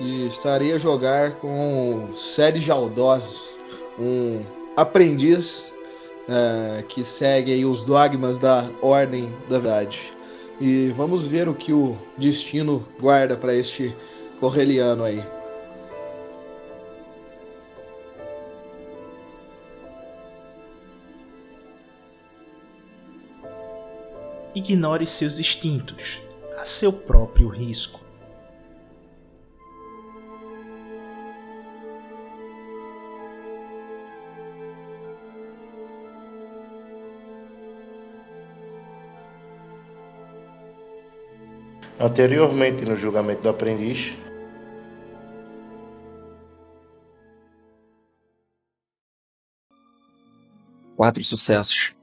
e estarei a jogar com Sérgio Aldós, um aprendiz eh, que segue os dogmas da Ordem da Verdade. E vamos ver o que o destino guarda para este correliano aí. Ignore seus instintos, a seu próprio risco. Anteriormente, no julgamento do aprendiz, Quatro sucessos.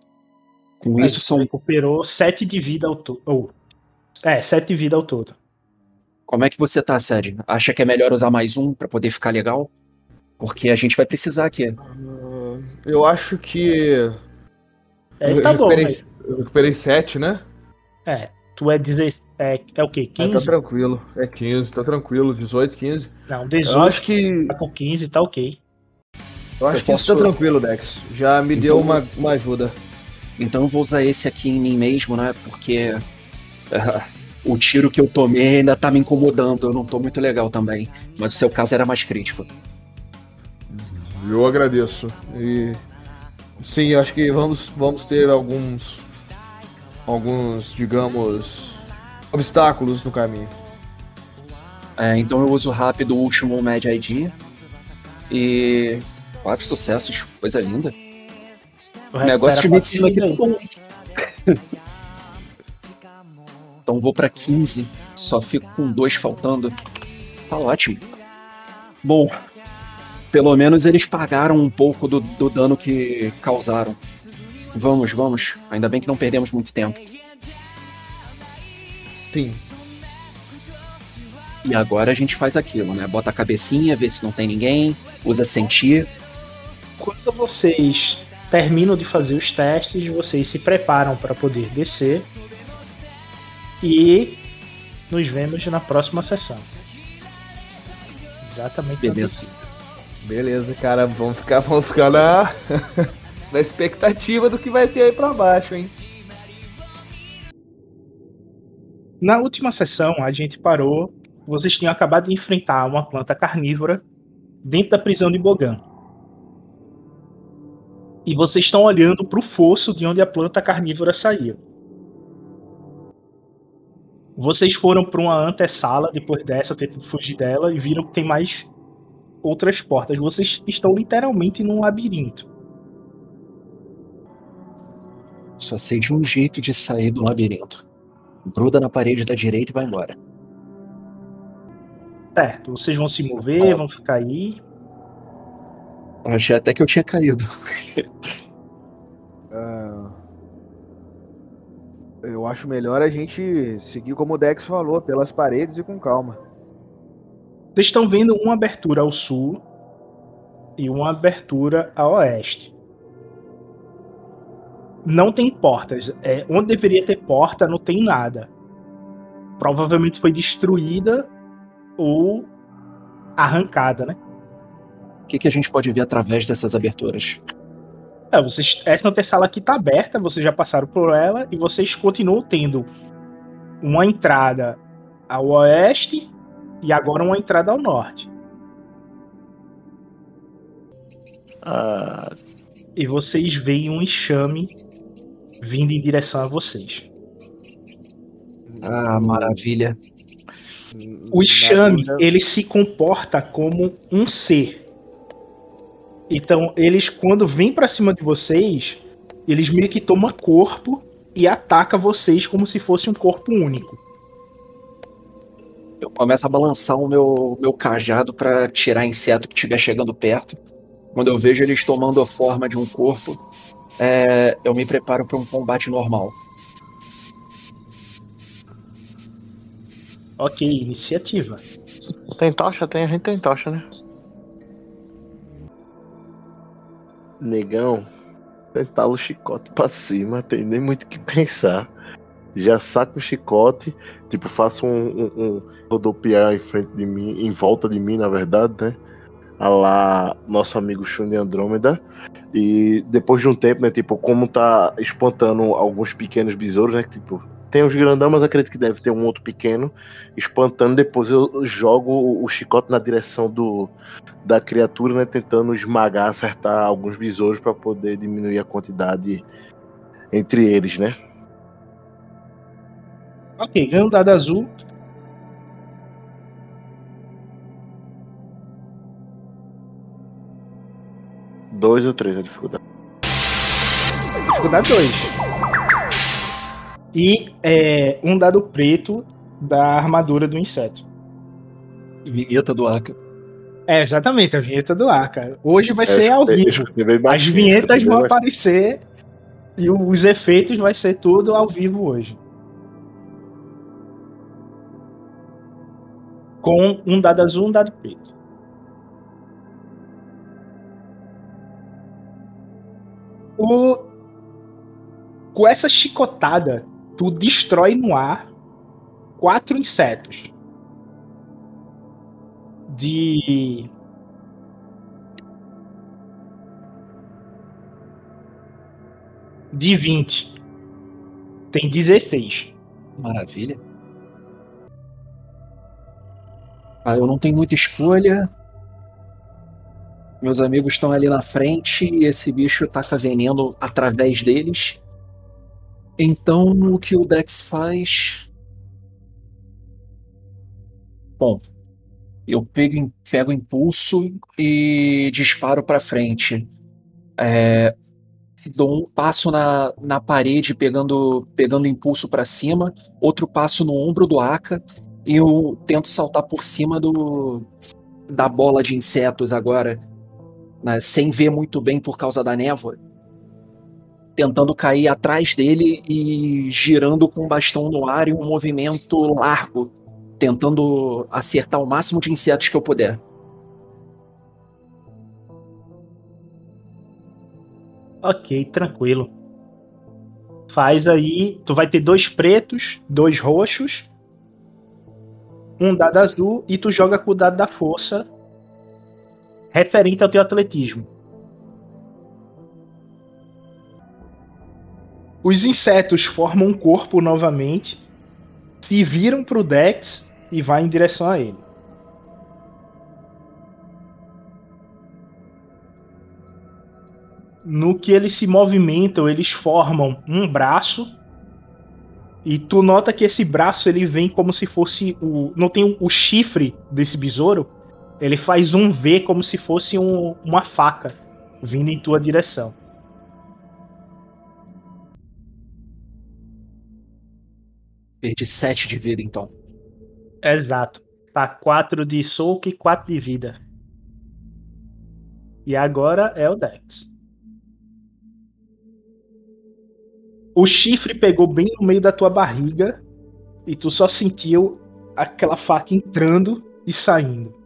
Com isso são. Recuperou 7 de vida ao todo. Ou, é, 7 de vida ao todo. Como é que você tá, Sérgio? Acha que é melhor usar mais um pra poder ficar legal? Porque a gente vai precisar aqui. Ah, eu acho que. É, eu, tá bom, recuperei, mas, eu recuperei 7, né? é, tu é 16. É, é o quê? Ah, 15? tá tranquilo. É 15, tá tranquilo. 18, 15. Não, Eu 18. acho que. Tá com 15, tá ok. Eu acho Eu que isso tá posso- tranquilo, Dex. Já me Então- deu uma, uma ajuda. Então eu vou usar esse aqui em mim mesmo, né? Porque o tiro que eu tomei ainda tá me incomodando. Eu não tô muito legal também. Mas o seu caso era mais crítico. Eu agradeço. E sim, eu acho que vamos, vamos ter alguns alguns, digamos, obstáculos no caminho. É, então eu uso rápido o último Mad ID. E. Quatro sucessos, coisa linda. O negócio de medicina aqui tá bom. Então vou pra 15, só fico com dois faltando. Tá ótimo. Bom, pelo menos eles pagaram um pouco do, do dano que causaram. Vamos, vamos. Ainda bem que não perdemos muito tempo. Sim. E agora a gente faz aquilo, né? Bota a cabecinha, vê se não tem ninguém, usa sentir. Quando vocês terminam de fazer os testes, vocês se preparam para poder descer. E nos vemos na próxima sessão. Exatamente Beleza. assim. Beleza, cara, vamos ficar, vamos ficar na, na expectativa do que vai ter aí pra baixo, hein? Na última sessão, a gente parou. Vocês tinham acabado de enfrentar uma planta carnívora dentro da prisão de Bogan. E vocês estão olhando para o fosso de onde a planta carnívora saiu. Vocês foram para uma antessala depois dessa, tentando fugir dela, e viram que tem mais outras portas. Vocês estão literalmente num labirinto. Só sei de um jeito de sair do labirinto. Gruda na parede da direita e vai embora. Certo, vocês vão se mover, vão ficar aí. Achei até que eu tinha caído. Ah, eu acho melhor a gente seguir como o Dex falou, pelas paredes e com calma. Vocês estão vendo uma abertura ao sul e uma abertura a oeste. Não tem portas. É, onde deveria ter porta, não tem nada. Provavelmente foi destruída ou arrancada, né? O que, que a gente pode ver através dessas aberturas? É, vocês, essa sala aqui tá aberta, vocês já passaram por ela e vocês continuam tendo uma entrada ao oeste e agora uma entrada ao norte. Ah, E vocês veem um enxame vindo em direção a vocês. Ah, maravilha. O enxame, Na- ele se comporta como um ser. Então, eles, quando vêm pra cima de vocês, eles meio que tomam corpo e ataca vocês como se fosse um corpo único. Eu começo a balançar o meu, meu cajado para tirar inseto que estiver chegando perto. Quando eu vejo eles tomando a forma de um corpo, é, eu me preparo para um combate normal. Ok, iniciativa. Tem tocha? Tem, a gente tem tocha, né? Negão, tentar o chicote pra cima, tem nem muito o que pensar. Já saco o chicote, tipo, faço um, um, um rodopiar em frente de mim, em volta de mim, na verdade, né? A lá, nosso amigo Shun Andrômeda. E depois de um tempo, né? Tipo, como tá espantando alguns pequenos besouros, né? Que, tipo, tem os grandão, mas acredito que deve ter um outro pequeno espantando. Depois eu jogo o- chicote na direção do, da criatura, né? Tentando esmagar, acertar alguns besouros para poder diminuir a quantidade entre eles, né? Ok, ganha um dado azul. Dois ou três a dificuldade. Dificuldade 2. E é, um dado preto da armadura do inseto. Vinheta do Aka. É, exatamente, a vinheta do ar, cara. Hoje vai É, ser ao vivo. As vinhetas vão aparecer e os efeitos vai ser tudo ao vivo hoje. Com um dado azul, um dado preto. O... Com essa chicotada, tu destrói no ar quatro insetos. De de 20. Tem 16. Maravilha. Ah, eu não tenho muita escolha. Meus amigos estão ali na frente e esse bicho taca veneno através deles. Então, o que o Dex faz? Bom, eu pego, pego impulso e disparo para frente. É, dou um passo na, na parede pegando pegando impulso para cima, outro passo no ombro do Aka e eu tento saltar por cima do da bola de insetos agora, né, sem ver muito bem por causa da névoa, tentando cair atrás dele e girando com o bastão no ar em um movimento largo, tentando acertar o máximo de insetos que eu puder. Ok, tranquilo. Faz aí. Tu vai ter dois pretos, dois roxos, um dado azul e tu joga com o dado da força referente ao teu atletismo. Os insetos formam um corpo novamente, se viram pro Dex e vai em direção a ele. no que eles se movimentam, eles formam um braço. E tu nota que esse braço ele vem como se fosse o. Não tem o, chifre desse besouro. Ele faz um V como se fosse um- uma faca vindo em tua direção. Perdi 7 de vida então. Exato. Tá 4 de soco e 4 de vida. E agora é o Dex. O chifre pegou bem no meio da tua barriga e tu só sentiu aquela faca entrando e saindo.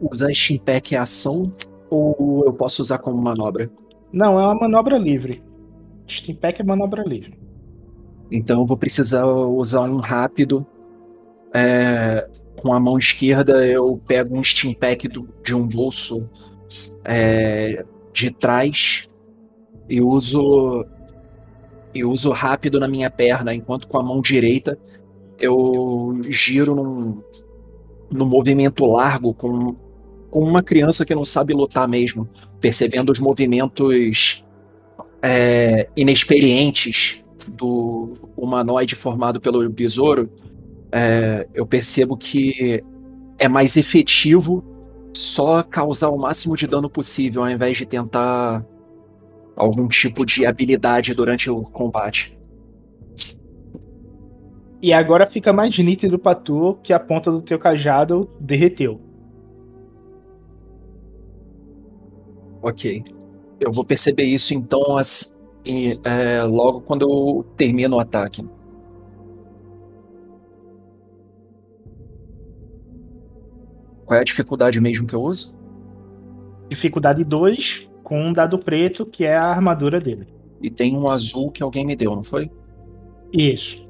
Usar Steampack é ação Ou eu posso usar como manobra? Não, é uma manobra livre. Steam Pack é manobra livre. Então eu vou precisar usar um rápido. É, com a mão esquerda eu pego um Steam Pack do, de um bolso é, de trás e uso e uso rápido na minha perna, enquanto com a mão direita eu giro num, num movimento largo com, com uma criança que não sabe lutar mesmo, percebendo os movimentos é, inexperientes do humanoide formado pelo besouro, é, eu percebo que é mais efetivo só causar o máximo de dano possível, ao invés de tentar algum tipo de habilidade durante o combate. E agora fica mais nítido pra tu que a ponta do teu cajado derreteu. Ok. Eu vou perceber isso então as, e, é, logo quando eu termino o ataque. Qual é a dificuldade mesmo que eu uso? Dificuldade 2 com um dado preto, que é a armadura dele. E tem um azul que alguém me deu, não foi? Isso.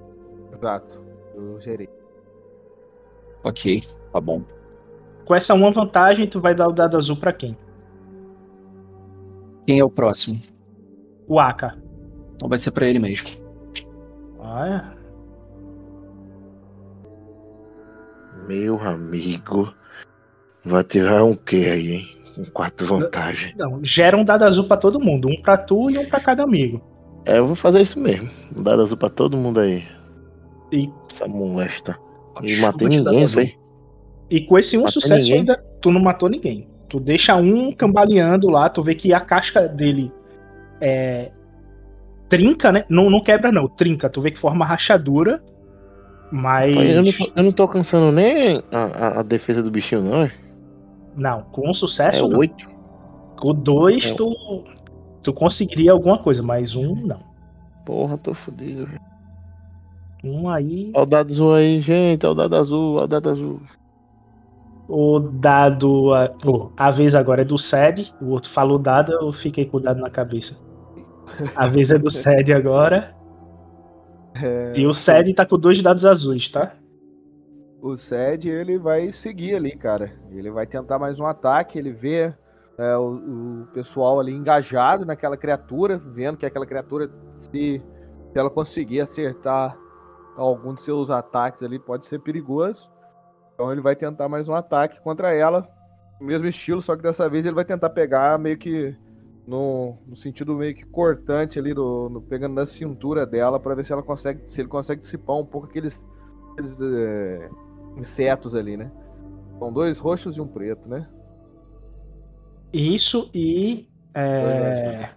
Exato. Eu gerei. Ok, tá bom. Com essa uma vantagem, tu vai dar o dado azul pra quem? Quem é o próximo? O Aka. Então vai ser pra ele mesmo. Ah, Meu amigo. Vai tirar um quê aí, hein? Com quatro vantagem. Não, gera um dado azul pra todo mundo. Um pra tu e um pra cada amigo. É, eu vou fazer isso mesmo. Um dado azul pra todo mundo aí. E, Essa molesta. E Chuva matei ninguém, velho. e com esse um Matou sucesso ninguém? ainda, tu não matou ninguém. Tu deixa um cambaleando lá, tu vê que a casca dele é. Trinca, né? Não, não quebra, não. Trinca. Tu vê que forma rachadura. Mas. Eu não, tô, eu não tô alcançando nem a, a- defesa do bichinho, não. é? Não, com É sucesso, não. oito. Com dois, É. tu, tu conseguiria alguma coisa, mas um não. Porra, tô fodido. velho. Um aí. Olha o dado azul aí, gente. Olha o dado azul, olha o dado azul. O dado. A, oh, a vez agora é do SED. O outro falou dado, eu fiquei com o dado na cabeça. A vez é do SED agora. É, E o SED tá com dois dados azuis, tá? o Sed ele vai seguir ali, cara. Ele vai tentar mais um ataque. Ele vê é, o, o pessoal ali engajado naquela criatura, vendo que aquela criatura, se, se ela conseguir acertar algum de seus ataques ali, pode ser perigoso. Então ele vai tentar mais um ataque contra ela, mesmo estilo, só que dessa vez ele vai tentar pegar meio que no, no sentido meio que cortante ali, do, no- pegando na cintura dela para ver se ela consegue, se ele consegue dissipar um pouco aqueles, aqueles é, insetos ali, né? São dois roxos e um preto, né? Isso e. É...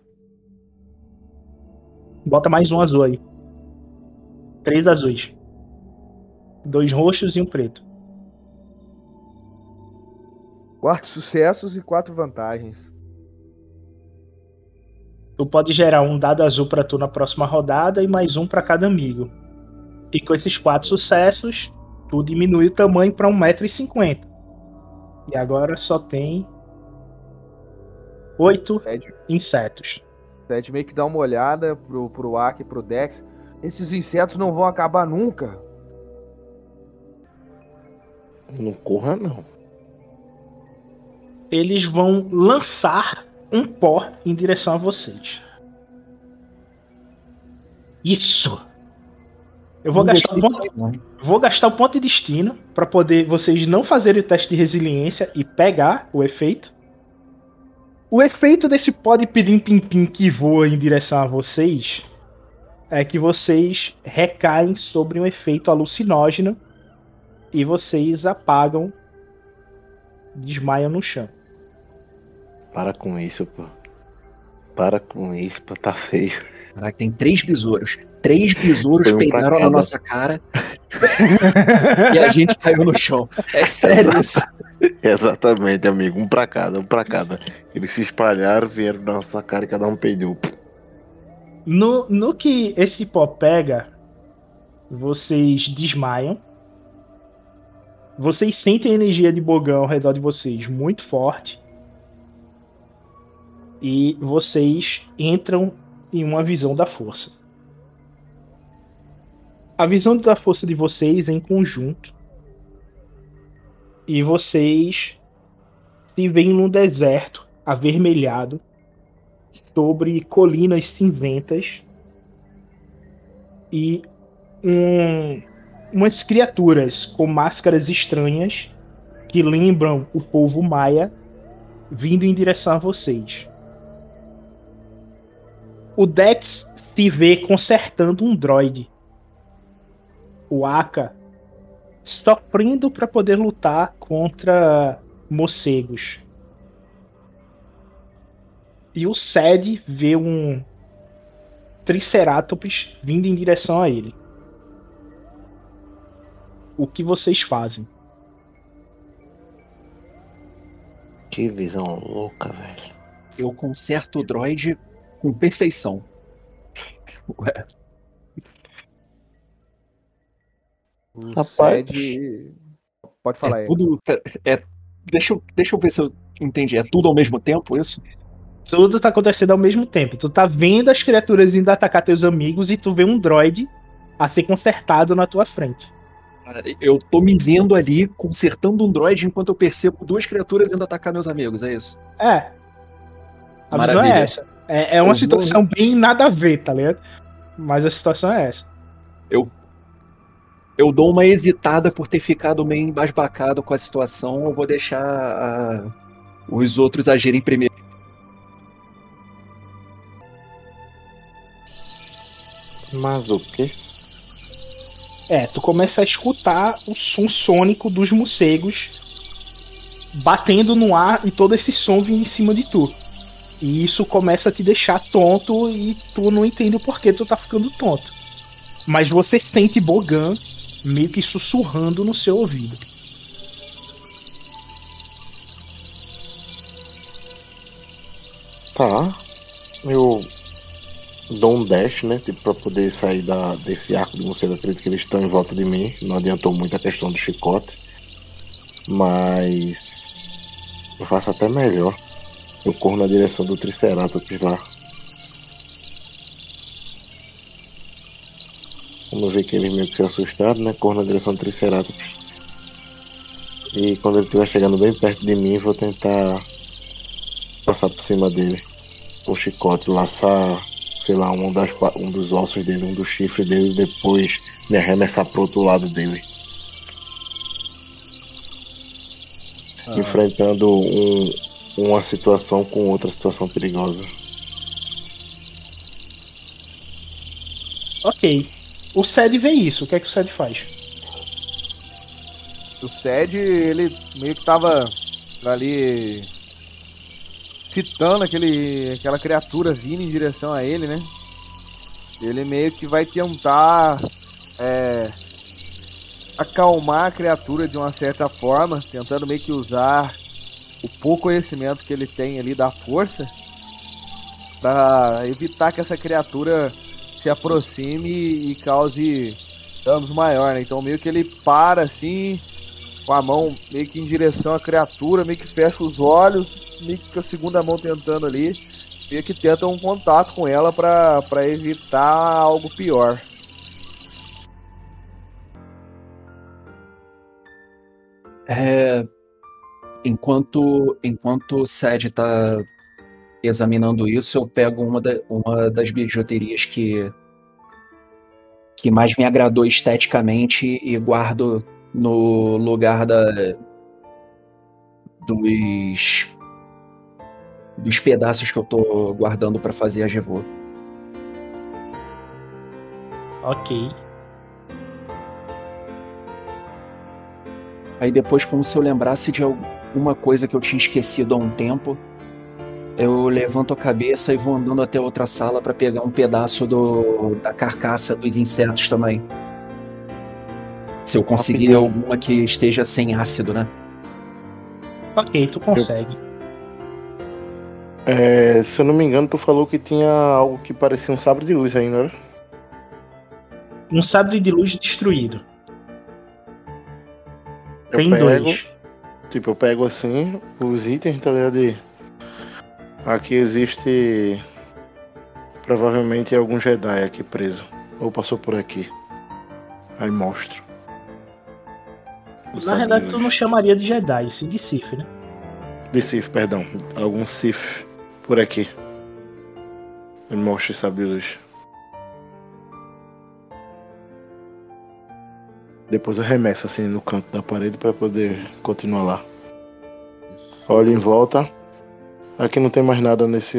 Bota mais um azul aí. Três azuis. Dois roxos e um preto. Quatro sucessos e quatro vantagens. Tu pode gerar um dado azul pra tu na próxima rodada e mais um pra cada amigo. E com esses quatro sucessos, tu diminui o tamanho pra 1,50m. E agora só tem oito insetos. Sed meio que dá uma olhada pro, pro Aki e pro Dex. Esses insetos não vão acabar nunca. Não corra, não. Eles vão lançar um pó em direção a vocês. Isso! Eu vou gastar um ponto aí, não. Vou gastar o ponto de destino para poder vocês não fazerem o teste de resiliência e pegar o efeito. O efeito desse pó de pirim-pim-pim que voa em direção a vocês é que vocês recaem sobre um efeito alucinógeno e vocês apagam, desmaiam no chão. Para com isso, pô. Para com isso, pô. Tá feio. Caraca, tem três besouros. Três besouros um pra peidaram na nossa cara e a gente caiu no chão. É sério isso. Exatamente, amigo. Um pra cada, um pra cada. Eles se espalharam, vieram na nossa cara e cada um peidou. No, no que esse pó pega, vocês desmaiam. Vocês sentem a energia de Bogão ao redor de vocês muito forte. E vocês entram em uma visão da força. A visão da força de vocês é em conjunto. E vocês se veem num deserto avermelhado sobre colinas cinzentas e um, umas criaturas com máscaras estranhas que lembram o povo maia vindo em direção a vocês. O Dex se vê consertando um droid. O Aka sofrendo para poder lutar contra morcegos. E o Sed vê um Triceratops vindo em direção a ele. O que vocês fazem? Que visão louca, velho. Eu conserto o droid com perfeição. Ué, O Rapaz. Pode falar é aí. tudo. É, deixa, eu, deixa eu ver se eu entendi. É tudo ao mesmo tempo isso? Tudo tá acontecendo ao mesmo tempo. Tu tá vendo as criaturas indo atacar teus amigos e tu vê um droid a ser consertado na tua frente. Eu tô me vendo ali consertando um droid enquanto eu percebo duas criaturas indo atacar meus amigos, é isso? É. A visão Maravilha. é essa. É, é uma Eu situação bem nada a ver, tá ligado? Mas a situação é essa. Eu dou uma hesitada por ter ficado meio embasbacado com a situação. Eu vou deixar a- os outros agirem primeiro. Mas o quê? É, tu começa a escutar o som sônico dos morcegos batendo no ar e todo esse som vindo em cima de tu. E isso começa a te deixar tonto e tu não entende o porquê tu tá ficando tonto. Mas você sente Bogan meio que sussurrando no seu ouvido. Tá. Eu dou um dash, né? Tipo, pra poder sair da, desse arco de morcego. Acredito que eles estão em volta de mim. Não adiantou muito a questão do chicote. Mas. Eu faço até melhor. Eu corro na direção do Triceratops lá. Vamos ver que eles meio que se assustaram, né? Corro na direção do Triceratops. E quando ele estiver chegando bem perto de mim, vou tentar passar por cima dele com o chicote, laçar, sei lá, um, das, um dos ossos dele, um dos chifres dele, e depois me arremessar pro outro lado dele. Enfrentando um, uma situação com outra situação perigosa. Ok. O Sed vê isso. O que é que o Sed faz? O Sed, ele meio que tava ali fitando aquele, aquela criatura vindo em direção a ele, né? Ele meio que vai tentar é, acalmar a criatura de uma certa forma, tentando meio que usar o pouco conhecimento que ele tem ali da força para evitar que essa criatura se aproxime e cause danos maior, né? Então meio que ele para assim, com a mão meio que em direção à criatura, meio que fecha os olhos, meio que com a segunda mão tentando ali, meio que tenta um contato com ela pra evitar algo pior. É, enquanto enquanto o Sed tá examinando isso, eu pego uma, da- uma das bijuterias que que mais me agradou esteticamente e guardo no lugar da dos dos pedaços que eu tô guardando pra fazer a Gevô. Ok. Aí depois, como se eu lembrasse de alguma coisa que eu tinha esquecido há um tempo, eu levanto a cabeça e vou andando até outra sala para pegar um pedaço do, da carcaça dos insetos também. Se eu conseguir Rapidinho. alguma que esteja sem ácido, né? Ok, tu consegue. É, se eu não me engano, tu falou que tinha algo que parecia um sabre de luz aí, não era? Um sabre de luz destruído. Eu Tem pego, dois. Tipo, eu pego assim os itens, tá ligado? E Aqui existe provavelmente algum Jedi aqui preso. Ou passou por aqui. Aí mostro. Os Na verdade, tu não chamaria de Jedi, sim de Sith, né? De Sith, perdão. Algum Sith por aqui. Ele mostra de luz. Depois eu remesso assim no canto da parede para poder continuar lá. Olho em volta. Aqui não tem mais nada nesse,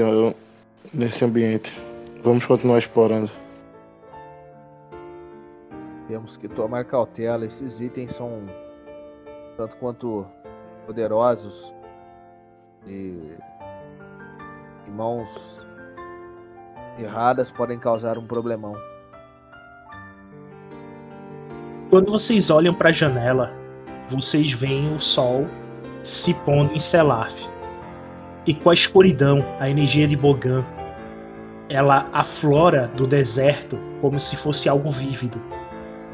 nesse ambiente. Vamos continuar explorando. Temos que tomar cautela. Esses itens são tanto quanto poderosos e mãos erradas podem causar um problemão. Quando vocês olham para a janela, vocês veem o sol se pondo em Selaf. E com a escuridão, a energia de Bogan, ela aflora do deserto como se fosse algo vívido.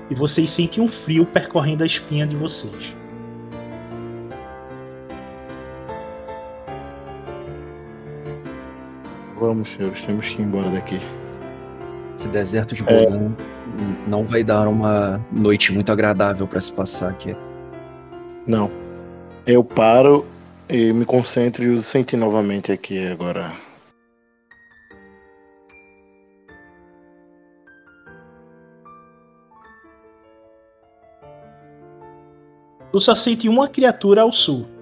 E vocês sentem um frio percorrendo a espinha de vocês. Vamos, senhores, temos que ir embora daqui. Esse deserto de É. Bogan não vai dar uma noite muito agradável para se passar aqui. Não. Eu paro e me concentro e uso sentir novamente aqui agora. Tu só sente uma criatura ao sul.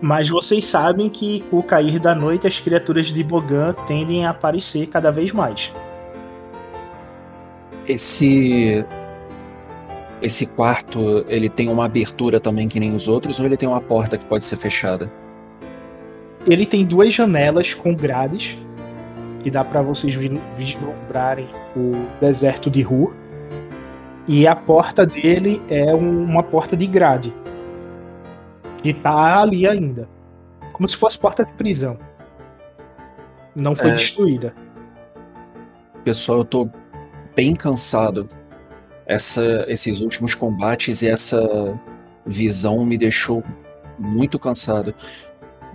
Mas vocês sabem que com o cair da noite as criaturas de Bogan tendem a aparecer cada vez mais. Esse esse quarto, ele tem uma abertura também que nem os outros ou ele tem uma porta que pode ser fechada? Ele tem duas janelas com grades que dá para vocês vi- vislumbrarem o deserto de Ru. E a porta dele é um- uma porta de grade que tá ali ainda, como se fosse porta de prisão. Não foi É. destruída. Pessoal, eu tô bem cansado. Essa, esses últimos combates e essa visão me deixou muito cansado.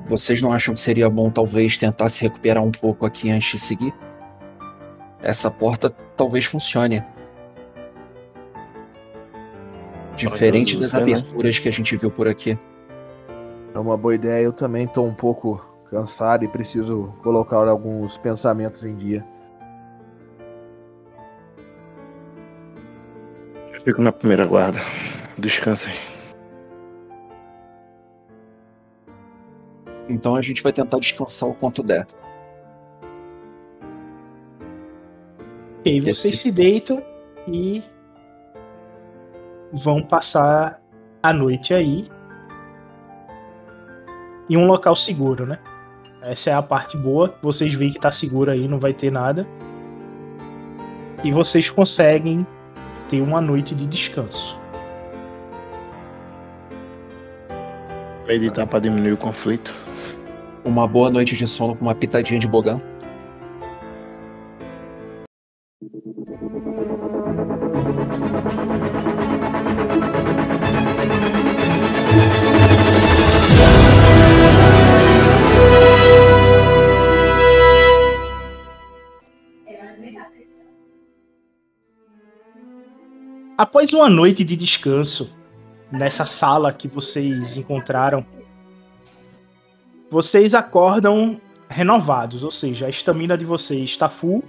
Vocês não acham que seria bom talvez tentar se recuperar um pouco aqui antes de seguir? Essa porta talvez funcione. Diferente das aberturas que a gente viu por aqui. É uma boa ideia. Eu também estou um pouco cansado e preciso colocar alguns pensamentos em dia. Eu fico na primeira guarda. Descansem. Então a gente vai tentar descansar o quanto der. Ok, vocês se deitam e vão passar a noite aí em um local seguro, né? Essa é a parte boa. Vocês veem que tá seguro aí, não vai ter nada. E vocês conseguem ter uma noite de descanso. Meditar para diminuir o conflito. Uma boa noite de sono com uma pitadinha de bogão. Após uma noite de descanso nessa sala que vocês encontraram, vocês acordam renovados, ou seja, a estamina de vocês está full,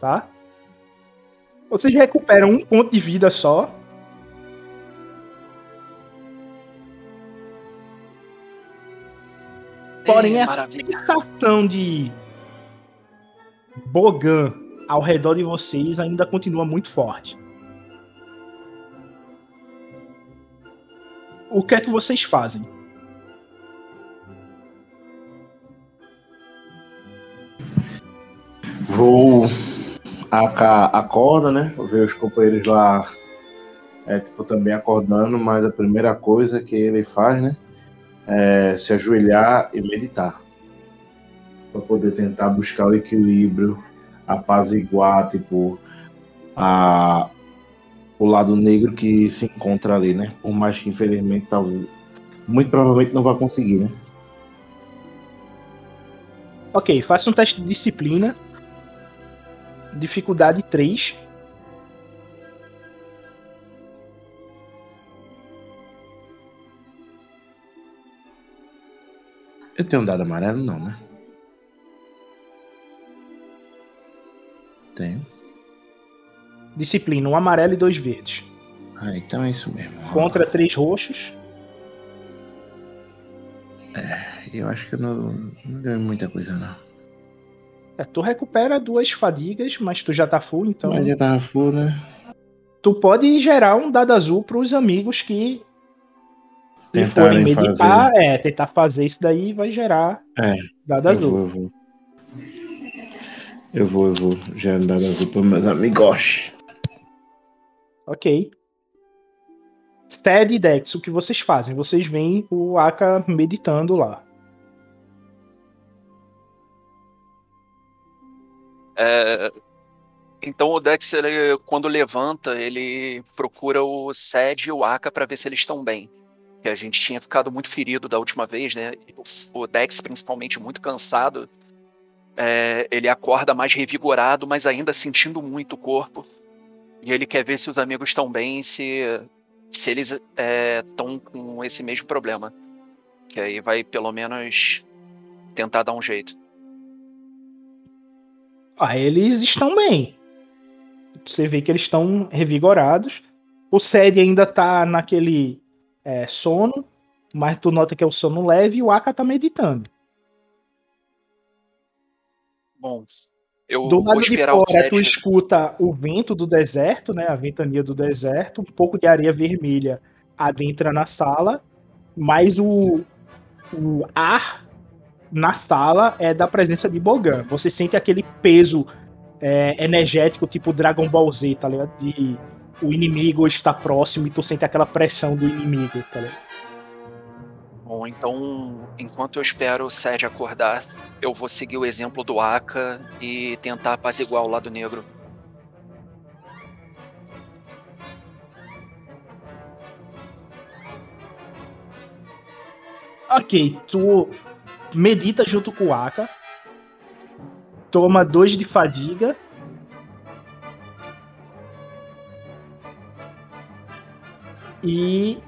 tá? Vocês recuperam um ponto de vida só. Porém, a maravilha. sensação de Bogan ao redor de vocês ainda continua muito forte. O que é que vocês fazem? Vou aca acorda, né? Ver os companheiros lá, é, tipo, também acordando, mas a primeira coisa que ele faz, né? É se ajoelhar e meditar. Para poder tentar buscar o equilíbrio, apaziguar, tipo, a, o lado negro que se encontra ali, né? Por mais que infelizmente talvez muito provavelmente não vai conseguir, né? Ok, faça um teste de disciplina. Dificuldade 3. Eu tenho um dado amarelo, não, né? Tenho. Disciplina, um amarelo e dois verdes. Ah, então é isso mesmo. Contra três roxos. Eu acho que eu não, não deu muita coisa, não. É, tu recupera duas fadigas, mas tu já tá full, então. Mas já tava full, né? Tu pode gerar um dado azul pros amigos que Tentarem forem meditar, fazer. é, tentar fazer isso daí vai gerar É, dado eu azul. vou, eu vou. Eu vou, eu vou. Já dado azul para meus amigos. Ok. Ted e Dex, o que vocês fazem? Vocês veem o Aka meditando lá. É, então o Dex, ele, quando levanta, ele procura o Sed e o Aka para ver se eles estão bem. Que a gente tinha ficado muito ferido da última vez, né? O, Dex, principalmente, muito cansado. É, ele acorda mais revigorado, mas ainda sentindo muito o corpo. E ele quer ver se os amigos estão bem, se, se eles estão com esse mesmo problema. Que aí vai pelo menos tentar dar um jeito. Ah, eles estão bem. Você vê que eles estão revigorados. O Sed ainda tá naquele é, sono, mas tu nota que é o sono leve e o Aka tá meditando. Bom, eu Do vou lado de fora, tu escuta o vento do deserto, né? A ventania do deserto, um pouco de areia vermelha adentra na sala, mas o, o ar na sala é da presença de Bogan. Você sente aquele peso é, energético, tipo Dragon Ball Z, tá ligado? De o inimigo está próximo e tu sente aquela pressão do inimigo, tá ligado? Bom, então, enquanto eu espero o Sed acordar, eu vou seguir o exemplo do Aka e tentar apaziguar o lado negro. Ok, tu medita junto com o Aka, toma dois de fadiga. E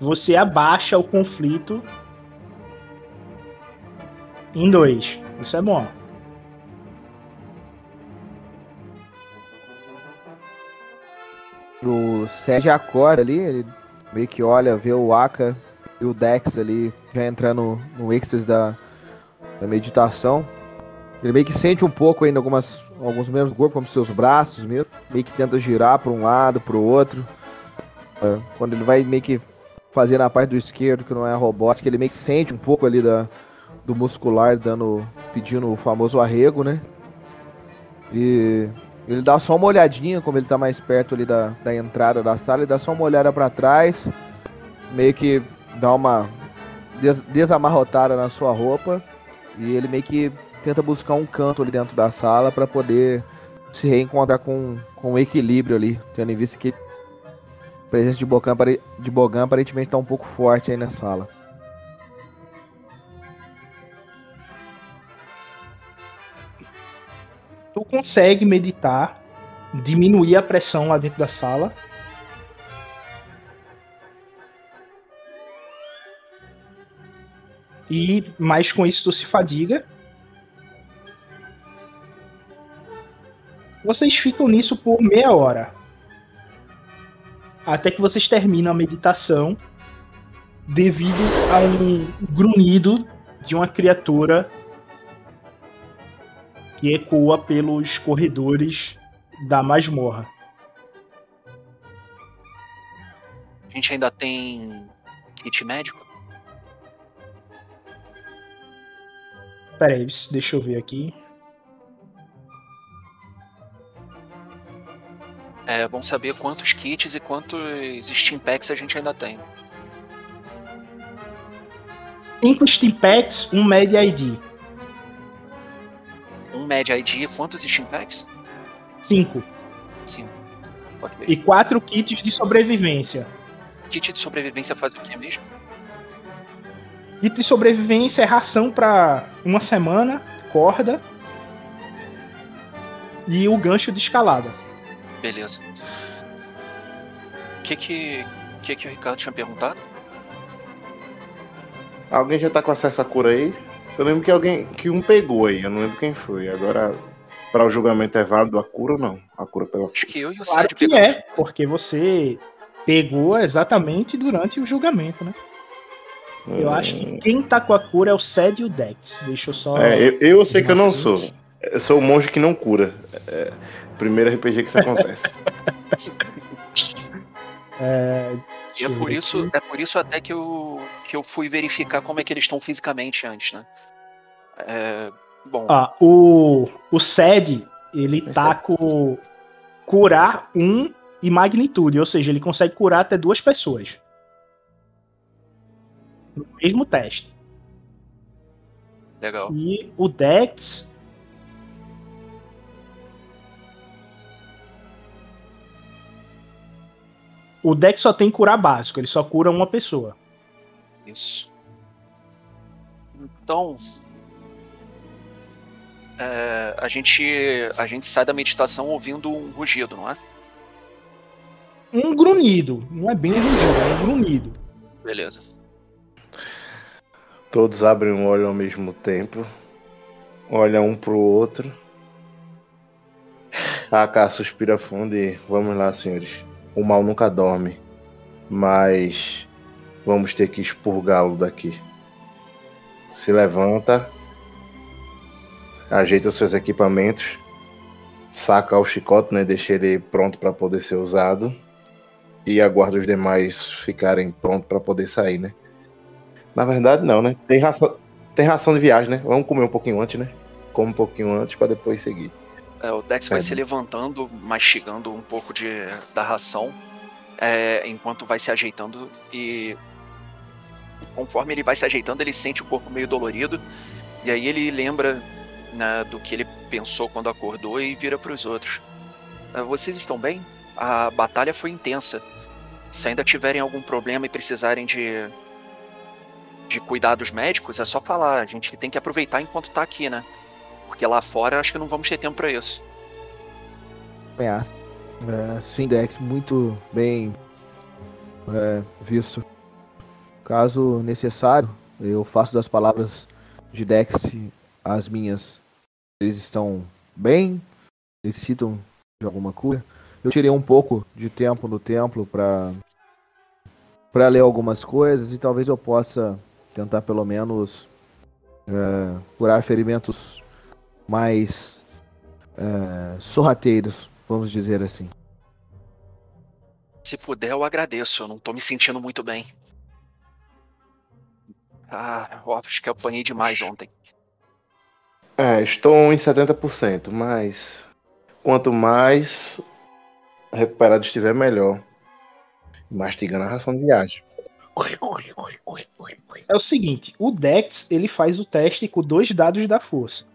você abaixa o conflito em dois. Isso é bom. O Sérgio acorda ali, ele meio que olha, vê o Aka e o Dex ali já entrando no êxtase da, da meditação. Ele meio que sente um pouco ainda algumas, alguns membros do corpo, como seus braços mesmo. Meio que tenta girar para um lado, para o outro. É, quando ele vai meio que fazer na parte do esquerdo, que não é a robótica, ele meio que sente um pouco ali da, do muscular dando, pedindo o famoso arrego, né? E ele dá só uma olhadinha, como ele tá mais perto ali da, da entrada da sala, ele dá só uma olhada para trás, meio que dá uma des desamarrotada na sua roupa e ele meio que tenta buscar um canto ali dentro da sala para poder se reencontrar com, com o equilíbrio ali, tendo em vista que presença de Bogan, de Bogan aparentemente tá um pouco forte aí na sala. Tu consegue meditar, diminuir a pressão lá dentro da sala. E mais com isso tu se fadiga. Vocês ficam nisso por meia hora. Até que vocês terminam a meditação devido a um grunhido de uma criatura que ecoa pelos corredores da masmorra. A gente ainda tem kit médico? Pera aí, deixa eu ver aqui. É, vamos saber quantos kits e quantos Steam Packs a gente ainda tem. 5 Steam Packs, um Med ID. Um Med ID, quantos Steam Packs? 5. Sim. Ok. E quatro kits de sobrevivência. Kit de sobrevivência faz o que mesmo? Kit de sobrevivência é ração pra uma semana, corda e o gancho de escalada. Beleza. O que que, que que o Ricardo tinha perguntado? Alguém já tá com acesso à cura aí? Eu lembro que alguém. que um pegou aí, eu não lembro quem foi. Agora, para o julgamento é válido a cura ou não? A cura pela Acho que eu e o Claro Sérgio que pegamos. é, porque você pegou exatamente durante o julgamento, né? Eu acho que quem tá com a cura é o Sed e o Dex. Deixa eu só. É, eu, eu sei que eu não sou. Eu sou o monge que não cura. É, primeiro RPG que isso acontece. É, E é por isso, é por isso até que eu, que eu fui verificar como é que eles estão fisicamente antes, né? É, bom, ó, o, o Sed, ele tá com curar um e magnitude, ou seja, ele consegue curar até duas pessoas. No mesmo teste. legal. E o Dex. O Dex só tem curar básico, ele só cura uma pessoa. Isso. Então. é, a, gente, a gente sai da meditação ouvindo um rugido, não é? Um grunhido, não é bem rugido, é um grunhido. Beleza. Todos abrem um olho ao mesmo tempo. Olham um pro outro. A K suspira fundo e vamos lá, senhores. O mal nunca dorme. Mas vamos ter que expurgá-lo daqui. Se levanta. Ajeita seus equipamentos. Saca o chicote, né? Deixa ele pronto para poder ser usado. E aguarda os demais ficarem prontos para poder sair, né? Na verdade, não, né? Tem ração, tem ração de viagem, né? Vamos comer um pouquinho antes, né? Come um pouquinho antes para depois seguir. É, o Dex vai É. se levantando, mastigando um pouco de, da ração, é, enquanto vai se ajeitando e conforme ele vai se ajeitando, ele sente o corpo meio dolorido e aí ele lembra né, do que ele pensou quando acordou e vira para os outros. "Ah, Vocês estão bem? A batalha foi intensa. Se ainda tiverem algum problema e precisarem de de cuidados médicos, é só falar. A gente tem que aproveitar enquanto tá aqui, né? Porque lá fora acho que não vamos ter tempo para isso. É, sim, Dex, muito bem é, visto. Caso necessário, eu faço das palavras de Dex as minhas. Eles estão bem, necessitam de alguma cura. Eu tirei um pouco de tempo no templo para para ler algumas coisas e talvez eu possa tentar pelo menos é, curar ferimentos mais é, sorrateiros, vamos dizer assim. Se puder, eu agradeço. Eu não tô me sentindo muito bem. Ah, eu acho que eu apanhei demais ontem. É, estou em 70%, mas quanto mais recuperado estiver, melhor. Mastigando a ração de viagem. É o seguinte, o Dex ele faz o teste com dois dados da força.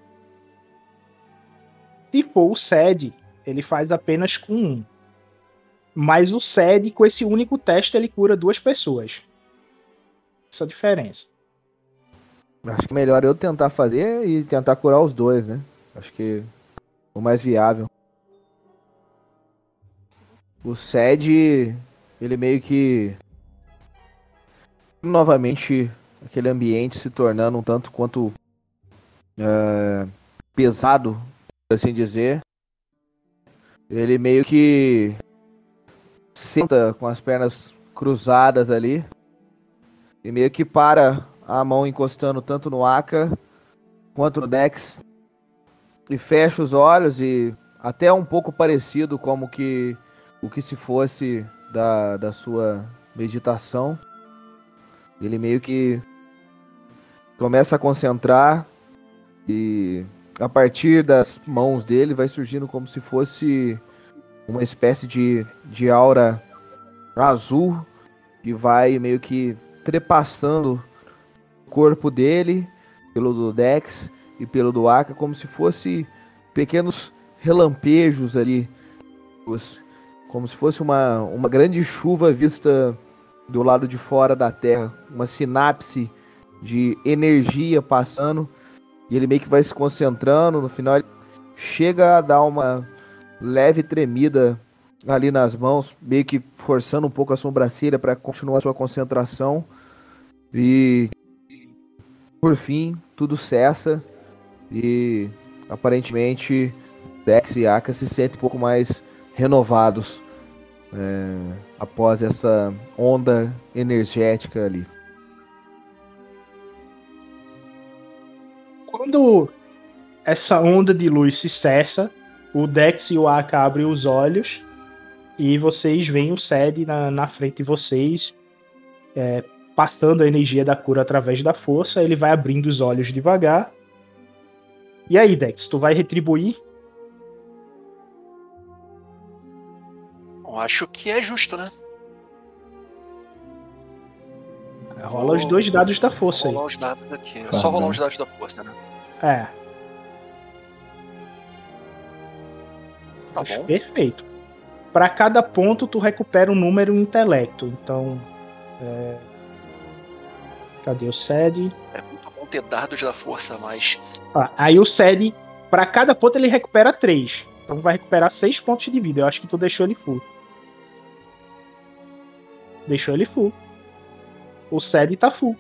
Se for o SED, ele faz apenas com um. Mas o SED, com esse único teste, ele cura duas pessoas. Essa é diferença. Acho que melhor eu tentar fazer e tentar curar os dois, né? Acho que o mais viável. O SED, ele meio que. Novamente, aquele ambiente se tornando um tanto quanto. é, pesado, assim dizer. Ele meio que. senta com as pernas cruzadas ali. E meio que para a mão encostando tanto no Aka quanto no Dex. E fecha os olhos e até um pouco parecido como que o que se fosse da, da sua meditação. Ele meio que começa a concentrar e a partir das mãos dele vai surgindo como se fosse uma espécie de, de aura azul que vai meio que trepassando o corpo dele, pelo do Dex e pelo do Aka, como se fosse pequenos relampejos ali, como se fosse uma, uma grande chuva vista do lado de fora da Terra, uma sinapse de energia passando e ele meio que vai se concentrando. No final, ele chega a dar uma leve tremida ali nas mãos, meio que forçando um pouco a sobrancelha para continuar sua concentração. E por fim, tudo cessa e aparentemente Dex e Aka se sentem um pouco mais renovados é, após essa onda energética ali. Quando essa onda de luz se cessa, o Dex e o Aka abrem os olhos e vocês veem o Sed na, na frente de vocês, é, passando a energia da cura através da força. Ele vai abrindo os olhos devagar. E aí, Dex, tu vai retribuir? Bom, acho que é justo, né? Rola os dois dados da força aí. Rolar os dados aqui. É só rolar os dados da força, né? É, Tá bom. perfeito. Para cada ponto, tu recupera um número em intelecto. Então. é, Cadê o SED? É muito bom ter dados da força, mas. Ah, aí o SED, para cada ponto, ele recupera 3. Então vai recuperar 6 pontos de vida. Eu acho que tu deixou ele full. Deixou ele full. O SED tá full.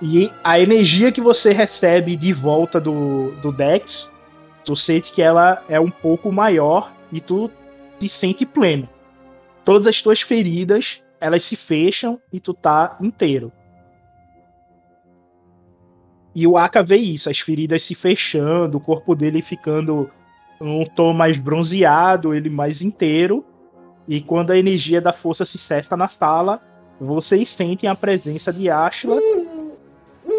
E a energia que você recebe de volta do, do Dex, tu sente que ela é um pouco maior e tu te sente pleno. Todas as tuas feridas, elas se fecham e tu tá inteiro. E o Aka vê isso, as feridas se fechando, o corpo dele ficando um tom mais bronzeado, ele mais inteiro. E quando a energia da força se cessa na sala, vocês sentem a presença de Ashla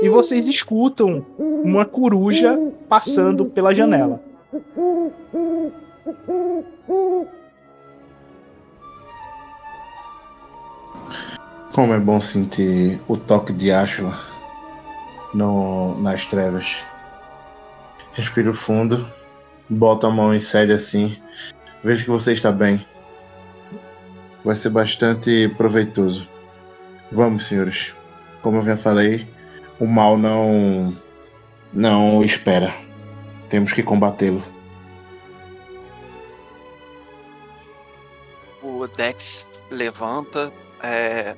e vocês escutam uma coruja passando pela janela. Como é bom sentir o toque de Ashla no, nas trevas. Respiro fundo, boto a mão e cede assim. Vejo que você está bem. Vai ser bastante proveitoso. Vamos, senhores. Como eu já falei, o mal não não espera. Temos que combatê-lo. O Dex levanta, é,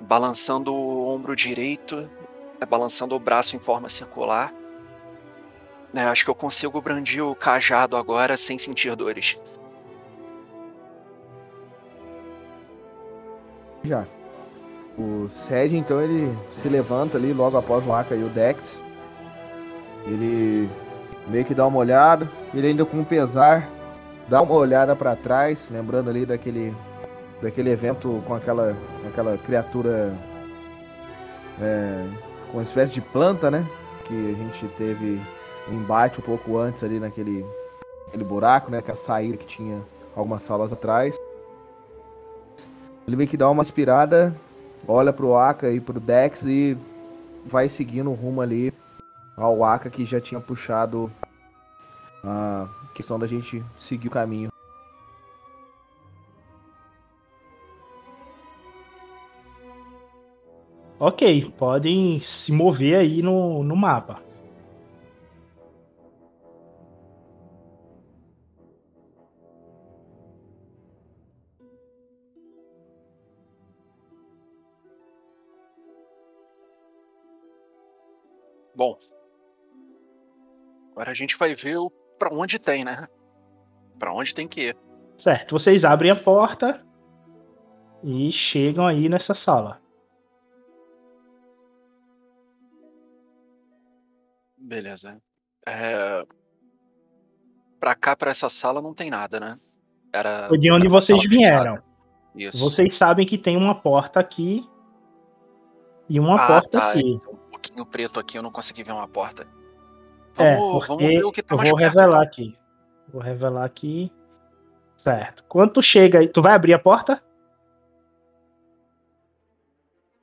balançando o ombro direito, é, balançando o braço em forma circular. É, acho que eu consigo brandir o cajado agora sem sentir dores. Já. O Sed, então, ele se levanta ali logo após o Aka e o Dex. Ele meio que dá uma olhada, ele ainda com pesar dá uma olhada pra trás, lembrando ali daquele daquele evento com aquela aquela criatura é, com uma espécie de planta, né? Que a gente teve embate um pouco antes ali naquele aquele buraco, né? Aquela saída que tinha algumas salas atrás. Ele meio que dá uma aspirada, olha pro Aka e pro Dex e vai seguindo o rumo ali ao Aka que já tinha puxado a questão da gente seguir o caminho. Ok, podem se mover aí no, no mapa. Bom. Agora a gente vai ver para onde tem, né? Para onde tem que ir. Certo, vocês abrem a porta e chegam aí nessa sala. Beleza. É... Pra cá, pra essa sala, não tem nada, né? Era. Foi de onde vocês vieram. Vocês sabem que tem uma porta aqui e uma ah, porta tá. aqui. então, Pouquinho preto aqui, eu não consegui ver uma porta. É, Vamos, vamos porque ver o que tá eu mais vou perto. revelar então. aqui. Vou revelar aqui. Certo. Quando tu chega aí, tu vai abrir a porta?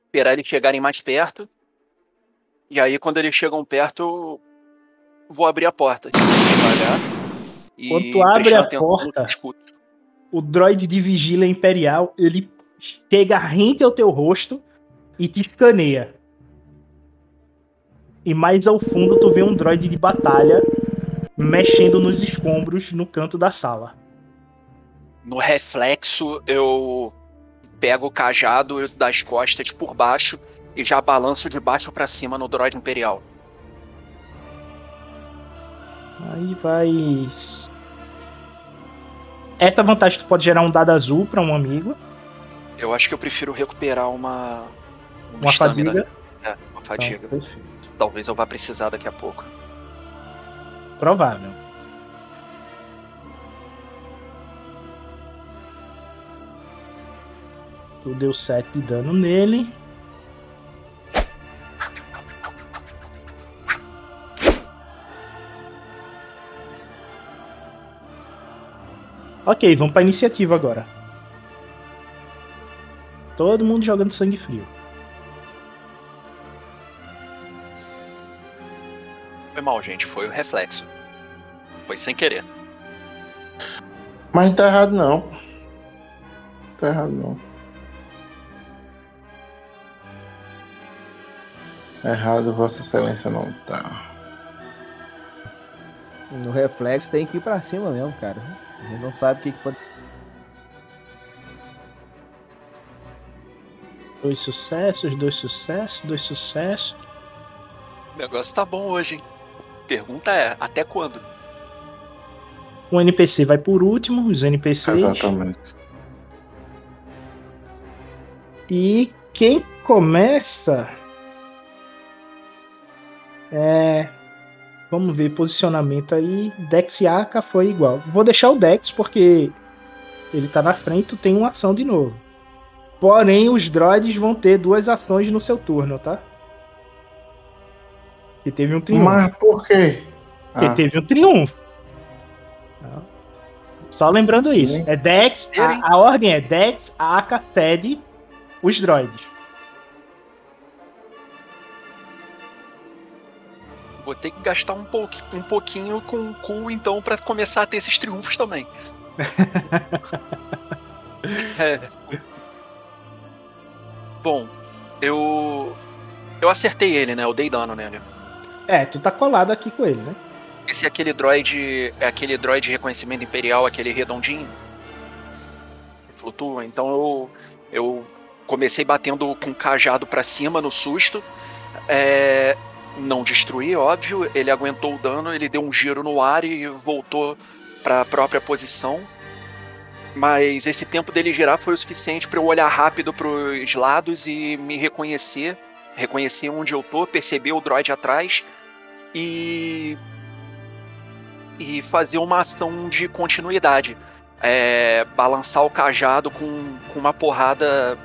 Esperar eles chegarem mais perto. E aí, quando eles chegam perto, eu vou abrir a porta. Devagar. Quando tu abre a porta-. O droid de vigília imperial, ele chega rente ao teu rosto e te escaneia. E mais ao fundo tu vê um droid de batalha mexendo nos escombros no canto da sala. No reflexo, eu pego o cajado das costas por baixo e já balanço de baixo pra cima no droid imperial. Aí vai. Esta vantagem tu pode gerar um dado azul pra um amigo, Eu acho que eu prefiro recuperar uma. uma estamina. fadiga. É, uma fadiga. perfeito. Talvez eu vá precisar daqui a pouco. Provável. Tu deu 7 de dano nele. Ok, vamos pra iniciativa agora. Todo mundo jogando sangue frio. Foi mal, gente. Foi o reflexo. Foi sem querer. Mas não tá errado não. Tá errado não. Errado, Vossa Excelência não tá. No reflexo tem que ir pra cima mesmo, cara. A gente não sabe o que, que pode. Dois sucessos, dois sucessos, dois sucessos. O negócio tá bom hoje, hein? Pergunta é, até quando? O NPC vai por último, os NPCs. Exatamente. E quem começa é. Vamos ver posicionamento aí. Dex e Aka foi igual. Vou deixar o Dex porque ele tá na frente, tu tem uma ação de novo. Porém, os droids vão ter duas ações no seu turno, tá? Que teve um triunfo. Mas por quê? Porque Ah, teve um triunfo. Só lembrando isso. Sim. É Dex, a, a ordem é Dex, Aka, Ted, os droids. Vou ter que gastar um, pouqui, um pouquinho com o cu, então, pra começar a ter esses triunfos também. É. Bom, eu. Eu acertei ele, né? Eu dei dano nele. É, tu tá colado aqui com ele, né? Esse é aquele droid. É aquele droid de reconhecimento imperial, aquele redondinho. Flutua. Então eu. Eu comecei batendo com o cajado pra cima no susto. É, não destruí, óbvio. Ele aguentou o dano, ele deu um giro no ar e voltou pra própria posição. Mas esse tempo dele girar foi o suficiente pra eu olhar rápido pros lados e me reconhecer. Reconhecer onde eu tô, perceber o droid atrás e e fazer uma ação de continuidade. É, balançar o cajado com, com uma porrada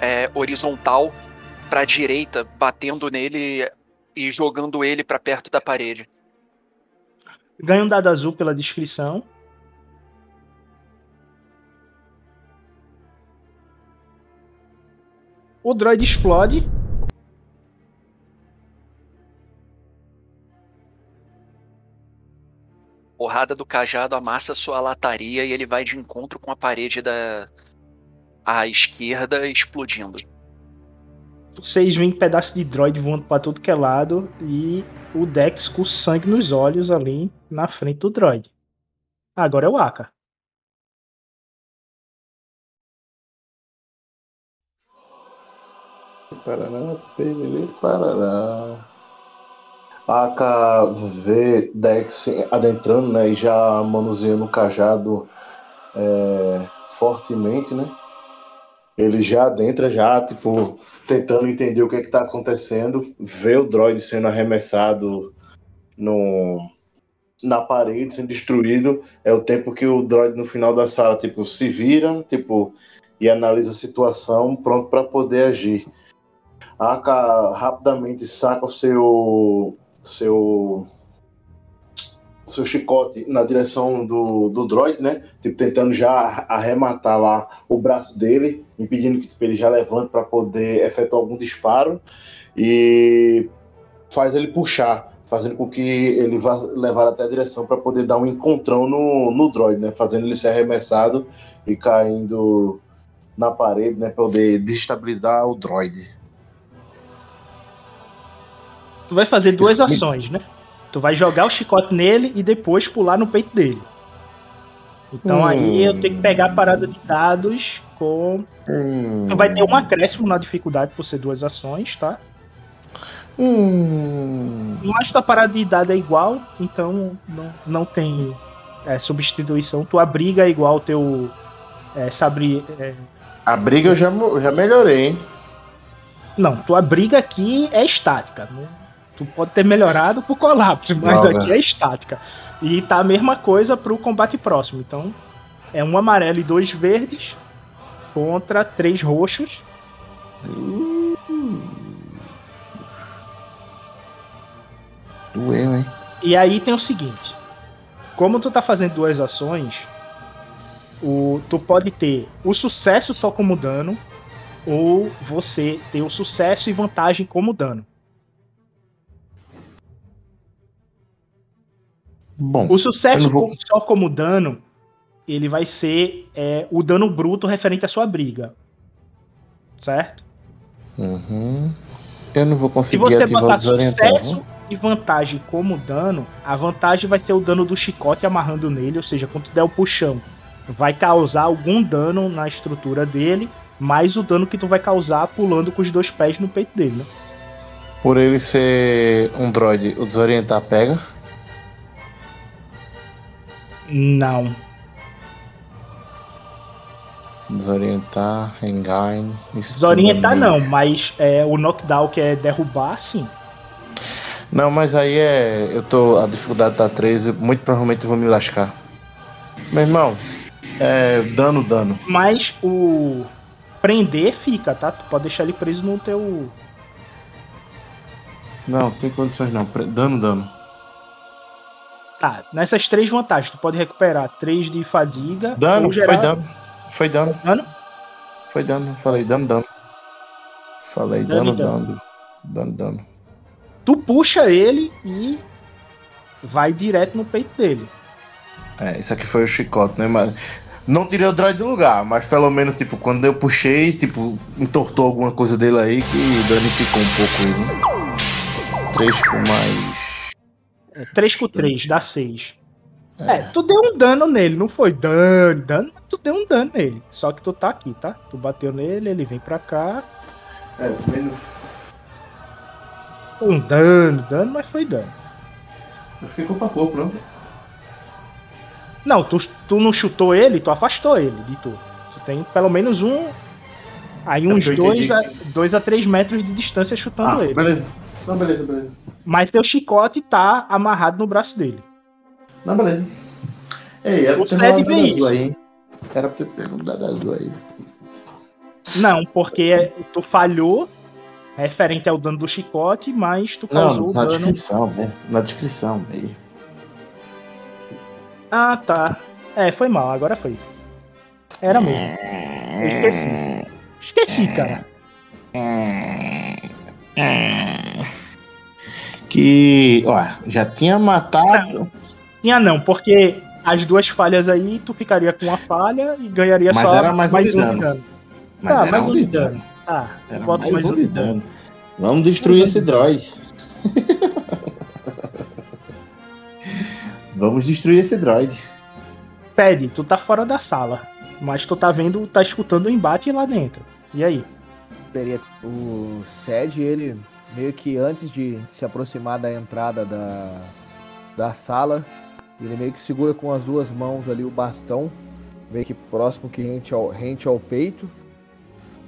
é, horizontal para direita, batendo nele e jogando ele para perto da parede. Ganha um dado azul pela descrição. O droid explode. Porrada do cajado amassa sua lataria e ele vai de encontro com a parede da à esquerda explodindo. Vocês veem pedaço de droid voando pra tudo que é lado. E o Dex com sangue nos olhos ali na frente do droid. Agora é o Aka. Parará, pererê, parará. Aka vê Dex adentrando, né? E já manuseando o cajado é, fortemente, né? Ele já adentra, já, tipo, tentando entender o que é que tá acontecendo. Vê o droid sendo arremessado no, na parede, sendo destruído. É o tempo que o droid no final da sala, tipo, se vira, tipo, e analisa a situação, pronto para poder agir. A Aka rapidamente saca o seu seu seu chicote na direção do, do droid, né? Tipo, tentando já arrematar lá o braço dele, impedindo que tipo, ele já levante para poder efetuar algum disparo e faz ele puxar fazendo com que ele vá levar até a direção para poder dar um encontrão no, no droid, né? Fazendo ele ser arremessado e caindo na parede, né? Poder desestabilizar o droid. Tu vai fazer duas ações, né? Tu vai jogar o chicote nele e depois pular no peito dele. Então Hum. aí eu tenho que pegar a parada de dados com. Hum. Tu vai ter um acréscimo na dificuldade por ser duas ações, tá? Hum. Mas tua parada de dado é igual, então não, não tem é, substituição. Tua briga é igual teu. É, sabre. é, A briga eu já, já melhorei, hein? não, tua briga aqui é estática. né? Tu pode ter melhorado pro colapso, mas Droga. aqui é estática. E tá a mesma coisa pro combate próximo. Então, é um amarelo e dois verdes contra três roxos. Doeu, hein? E aí tem o seguinte: como tu tá fazendo duas ações, o, tu pode ter o sucesso só como dano, ou você ter o sucesso e vantagem como dano. Bom, O sucesso vou- só como dano, ele vai ser é, o dano bruto referente à sua briga. Certo? uhum. eu não vou Se conseguir você ativar o botar desorientar. sucesso e vantagem como dano, a vantagem vai ser o dano do chicote amarrando nele, ou seja, quando tu der o puxão, vai causar algum dano na estrutura dele, mais o dano que tu vai causar pulando com os dois pés no peito dele, né? Por ele ser um droid, o desorientar pega. Não. Desorientar, engine. Desorientar não, mas é, o knockdown que é derrubar, sim. Não, mas aí é. Eu tô. A dificuldade tá 13, muito provavelmente eu vou me lascar. Meu irmão, é. Dano, dano. Mas o prender fica, tá? Tu pode deixar ele preso no teu. Não, tem condições não. Dano, dano. Tá, nessas três vantagens, tu pode recuperar três de fadiga. Dano, gerar- foi dano. Foi dano. Dano? Foi dano. Falei dano, dano. Falei Dano dano, dano. dano. Dano, dano. Tu puxa ele e vai direto no peito dele. É, isso aqui foi o chicote, né? Mas não tirei o droid do lugar, mas pelo menos, tipo, quando eu puxei, tipo, entortou alguma coisa dele aí que danificou um pouco ele. né? 3 com mais. 3 com 3, dá 6. É. tu deu um dano nele, não foi dano, dano, mas tu deu um dano nele. Só que tu tá aqui, tá? Tu bateu nele, ele vem pra cá. É, menos. Um dano, dano, mas foi dano. Eu fiquei corpo a corpo, não? Não, tu, tu não chutou ele, tu afastou ele de tu. Tu tem pelo menos um. Aí uns É eu 2 entendi. a, dois a 3 metros de distância chutando Ah, ele. beleza. Não, beleza, beleza. Mas teu chicote tá amarrado no braço dele. Não, beleza. Ei, era O pra ter mandado vê azul isso. aí, hein? Era pra ter mandado azul aí. Não, porque tu falhou referente ao dano do chicote, mas tu causou Não, o na dano. descrição, né? Na descrição, aí. Ah, tá. É, foi mal, agora foi. Era mesmo. Eu esqueci. Esqueci, cara. Que, ó, já tinha matado. Tinha não, porque as duas falhas aí, tu ficaria com uma falha e ganharia Mas só era mais um de dano. Mas Tá, era mais um de de dano. Ah, Era bota mais, mais um de dano. dano. Vamos destruir esse droid. Vamos destruir esse droid. Pede, tu tá fora da sala. Mas tu tá vendo, tá escutando o embate lá dentro. E aí? Teria o Sed, ele meio que antes de se aproximar da entrada da, da sala, ele meio que segura com as duas mãos ali o bastão, meio que próximo que rente ao, rente ao peito.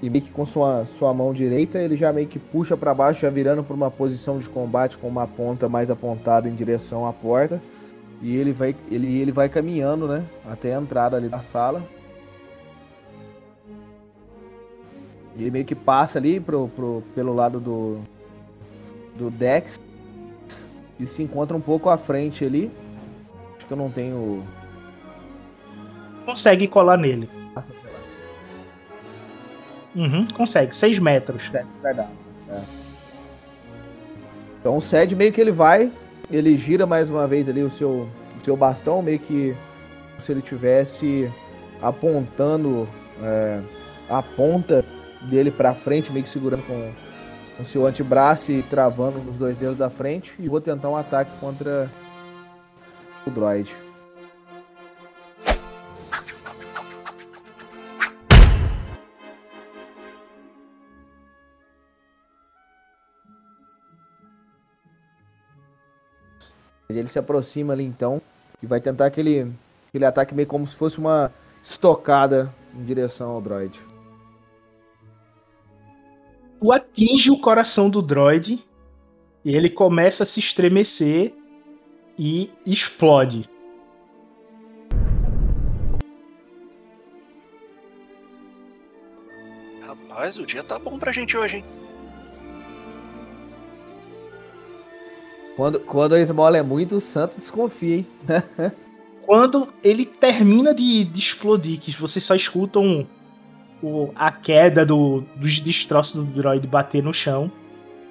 E meio que com sua, sua mão direita, ele já meio que puxa para baixo, já virando para uma posição de combate com uma ponta mais apontada em direção à porta. E ele vai, ele, ele vai caminhando, né? Até a entrada ali da sala. E ele meio que passa ali pro, pro, pelo lado do, do Dex. E se encontra um pouco à frente ali. Acho que eu não tenho. Consegue colar nele. Passa pela- Uhum, consegue. 6 metros. Verdade. É. Então o Sed meio que ele vai ele gira mais uma vez ali o seu, o seu bastão, meio que se ele tivesse apontando é, a ponta dele para frente, meio que segurando com o seu antebraço e travando nos dois dedos da frente. E vou tentar um ataque contra o droid. Ele se aproxima ali então e vai tentar aquele, aquele ataque meio como se fosse uma estocada em direção ao droid. Tu atinge o coração do droid e ele começa a se estremecer e explode. Rapaz, o dia tá bom pra gente hoje, hein? Quando, quando a esmola é muito, o santo desconfia, hein? Quando ele termina de, de explodir, que vocês só escutam o, a queda do, dos destroços do droid bater no chão,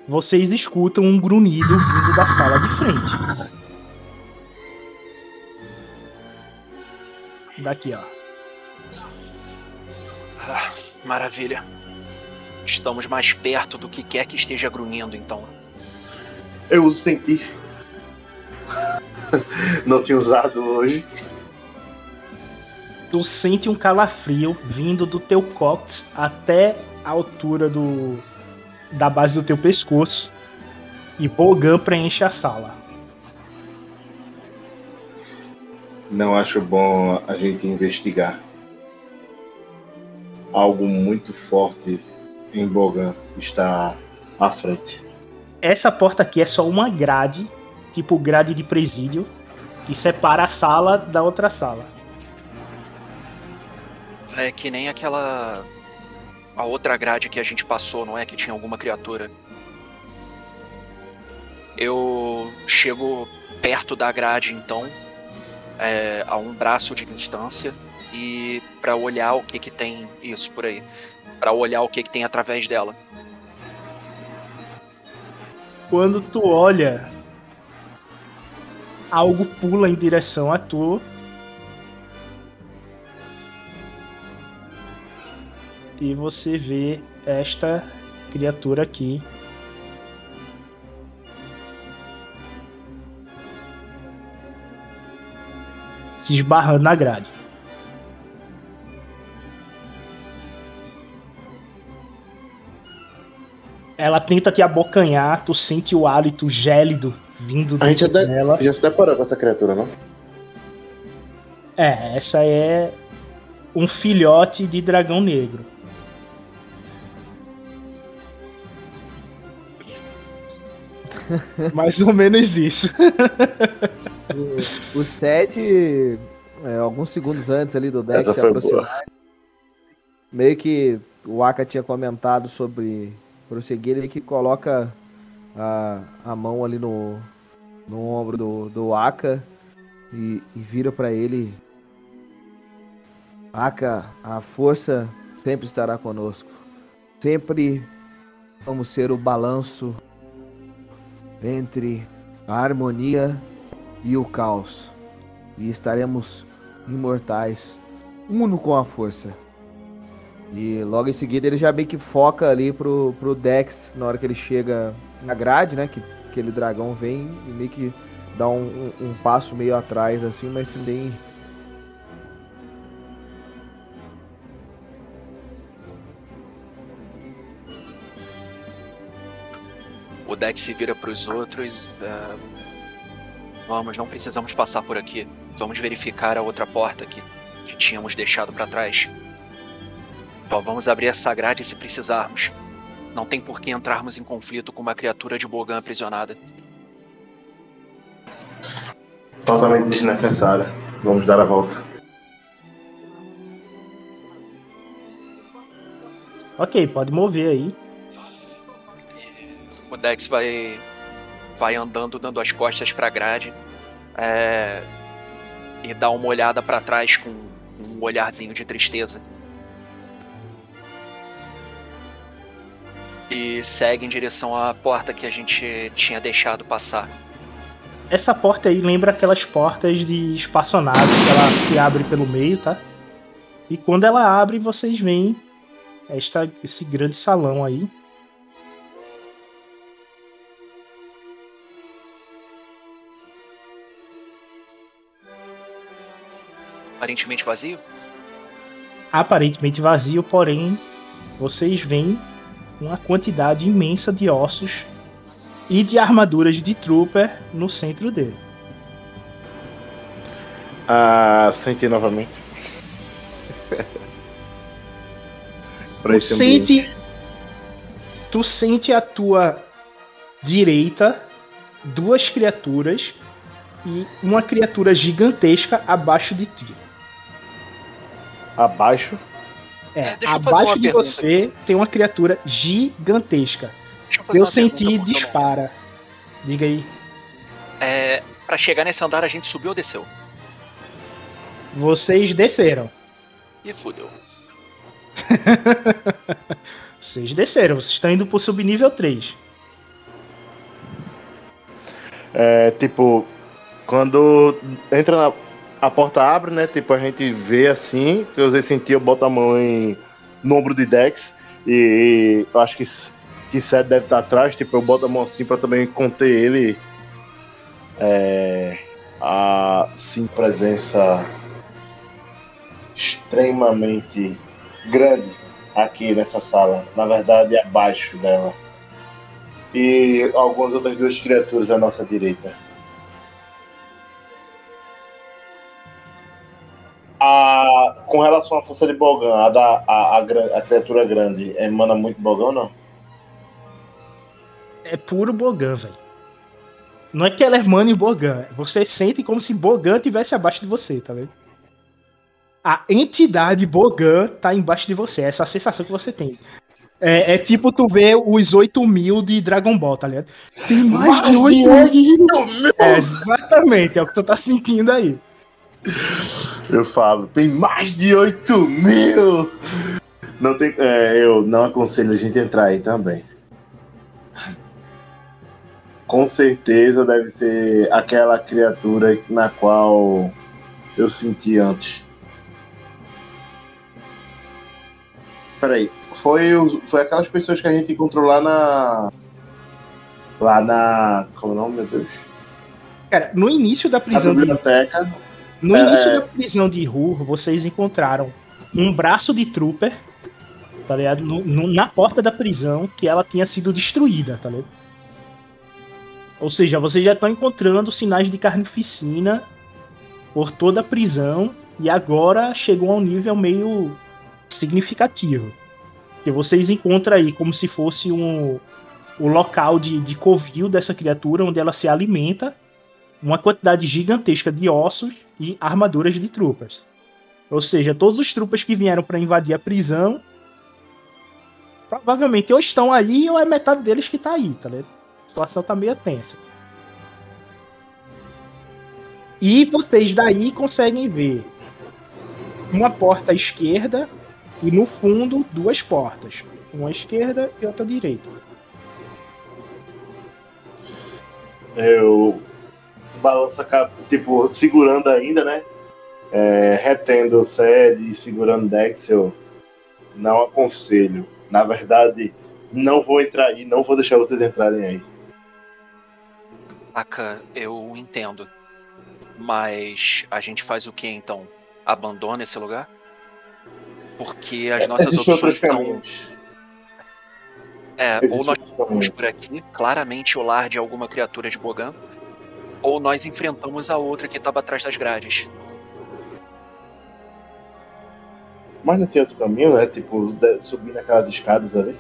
vocês escutam um grunhido vindo da sala de frente. Daqui, ó. Ah, maravilha. Estamos mais perto do que quer que esteja grunhindo, então. Eu uso sentir. Não tinha usado hoje. Tu sente um calafrio vindo do teu cóccix até a altura do da base do teu pescoço. E Bogan preenche a sala. Não acho bom a gente investigar. Algo muito forte em Bogan está à frente. Essa porta aqui é só uma grade, tipo grade de presídio, que separa a sala da outra sala. É que nem aquela. A outra grade que a gente passou, não é? Que tinha alguma criatura. Eu chego perto da grade, então, é, a um braço de distância, e para olhar o que que tem. Isso, por aí. Para olhar o que que tem através dela. Quando tu olha, algo pula em direção a tu. E você vê esta criatura aqui. Se esbarrando na grade. Ela tenta te abocanhar, tu sente o hálito gélido vindo A gente dela. já se deparou com essa criatura, não? É, essa é um filhote de dragão negro. Mais ou menos isso. O Sed, é, alguns segundos antes ali do Dex Essa se aproximar, meio que o Aka tinha comentado sobre prosseguir, ele que coloca a, a mão ali no, no ombro do, do Aka e, e vira pra ele. Aka, a força sempre estará conosco. Sempre vamos ser o balanço entre a harmonia e o caos. E estaremos imortais, uno com a força. E logo em seguida ele já meio que foca ali pro, pro Dex na hora que ele chega na grade, né? Que aquele dragão vem e meio que dá um, um- um passo meio atrás assim, mas sem nem. O Dex se vira para os outros. é, Vamos, não precisamos passar por aqui. Vamos verificar a outra porta que, que tínhamos deixado para trás. Só vamos abrir essa grade se precisarmos. Não tem por que entrarmos em conflito com uma criatura de Bogan aprisionada. Totalmente desnecessária. Vamos dar a volta. Ok, pode mover aí. O Dex vai vai andando dando as costas para a grade é, e dá uma olhada para trás com um olharzinho de tristeza. E segue em direção à porta que a gente tinha deixado passar. essa porta aí lembra aquelas portas de espaçonave que ela se abre pelo meio, tá? E quando ela abre, vocês veem esta, esse grande salão aí. Aparentemente vazio? Aparentemente vazio, porém vocês veem uma quantidade imensa de ossos e de armaduras de trooper no centro dele. Ah, senti novamente. pra Tu sente, tu sente à tua direita duas criaturas e uma criatura gigantesca abaixo de ti. Abaixo. É, É, abaixo de pergunta você tem uma criatura gigantesca. Deixa eu fazer Eu uma senti pergunta, dispara. Diga aí. É, pra chegar nesse andar a gente subiu ou desceu? Vocês desceram. Ih, fudeu. Vocês desceram. Vocês estão indo pro subnível 3. É, tipo, quando entra na. A porta abre, né? Tipo, a gente vê assim, que eu senti, eu boto a mão em, no ombro de Dex. E eu acho que, que Seth deve estar atrás, tipo, eu boto a mão assim pra também conter ele. É. A sim, presença extremamente grande aqui nessa sala. Na verdade, abaixo dela e algumas outras duas criaturas à nossa direita. A, com relação à força de Bogan, a, da, a, a, a criatura grande emana muito Bogan ou não? É puro Bogan, velho. Não é que ela é mana em Bogan. Você sente como se Bogan tivesse abaixo de você, tá vendo? A entidade Bogan tá embaixo de você. Essa é a sensação que você tem. É, é tipo tu ver os 8 mil de Dragon Ball, tá ligado? Tem mais de 8 mil! É, exatamente, é o que tu tá sentindo aí. Eu falo, tem mais de 8 mil! Não tem, é, eu não aconselho a gente entrar aí também. Com certeza deve ser aquela criatura na qual eu senti antes. Peraí, foi, os- foi aquelas pessoas que a gente encontrou lá na. Lá na. Como é o nome, meu Deus? Cara, no início da Na prisão de biblioteca. No É, início é. da prisão de Hur, vocês encontraram um braço de trooper, tá ligado? No- no- na porta da prisão, que ela tinha sido destruída, tá ligado? Ou seja, vocês já estão encontrando sinais de carnificina por toda a prisão e agora chegou a um nível meio significativo. Que vocês encontram aí como se fosse um, o local de, de covil dessa criatura, onde ela se alimenta uma quantidade gigantesca de ossos e armaduras de tropas. Ou seja, todos os tropas que vieram para invadir a prisão provavelmente ou estão aí ou é metade deles que tá aí, tá ligado? A situação tá meio tensa. E vocês daí conseguem ver uma porta à esquerda e no fundo duas portas, uma à esquerda e outra à direita. Eu balanço a cabeça, tipo, segurando ainda, né? É, retendo o Sed e segurando Dex, eu não aconselho. Na verdade, não vou entrar aí, não vou deixar vocês entrarem aí. Aka, eu entendo. Mas a gente faz o que então? Abandona esse lugar? Porque as nossas Existem opções caminhos. É, ou nós vamos por aqui, claramente o lar de alguma criatura de Bogan, ou nós enfrentamos a outra que estava atrás das grades. Mas não tem outro caminho, né? Tipo, subir naquelas escadas ali.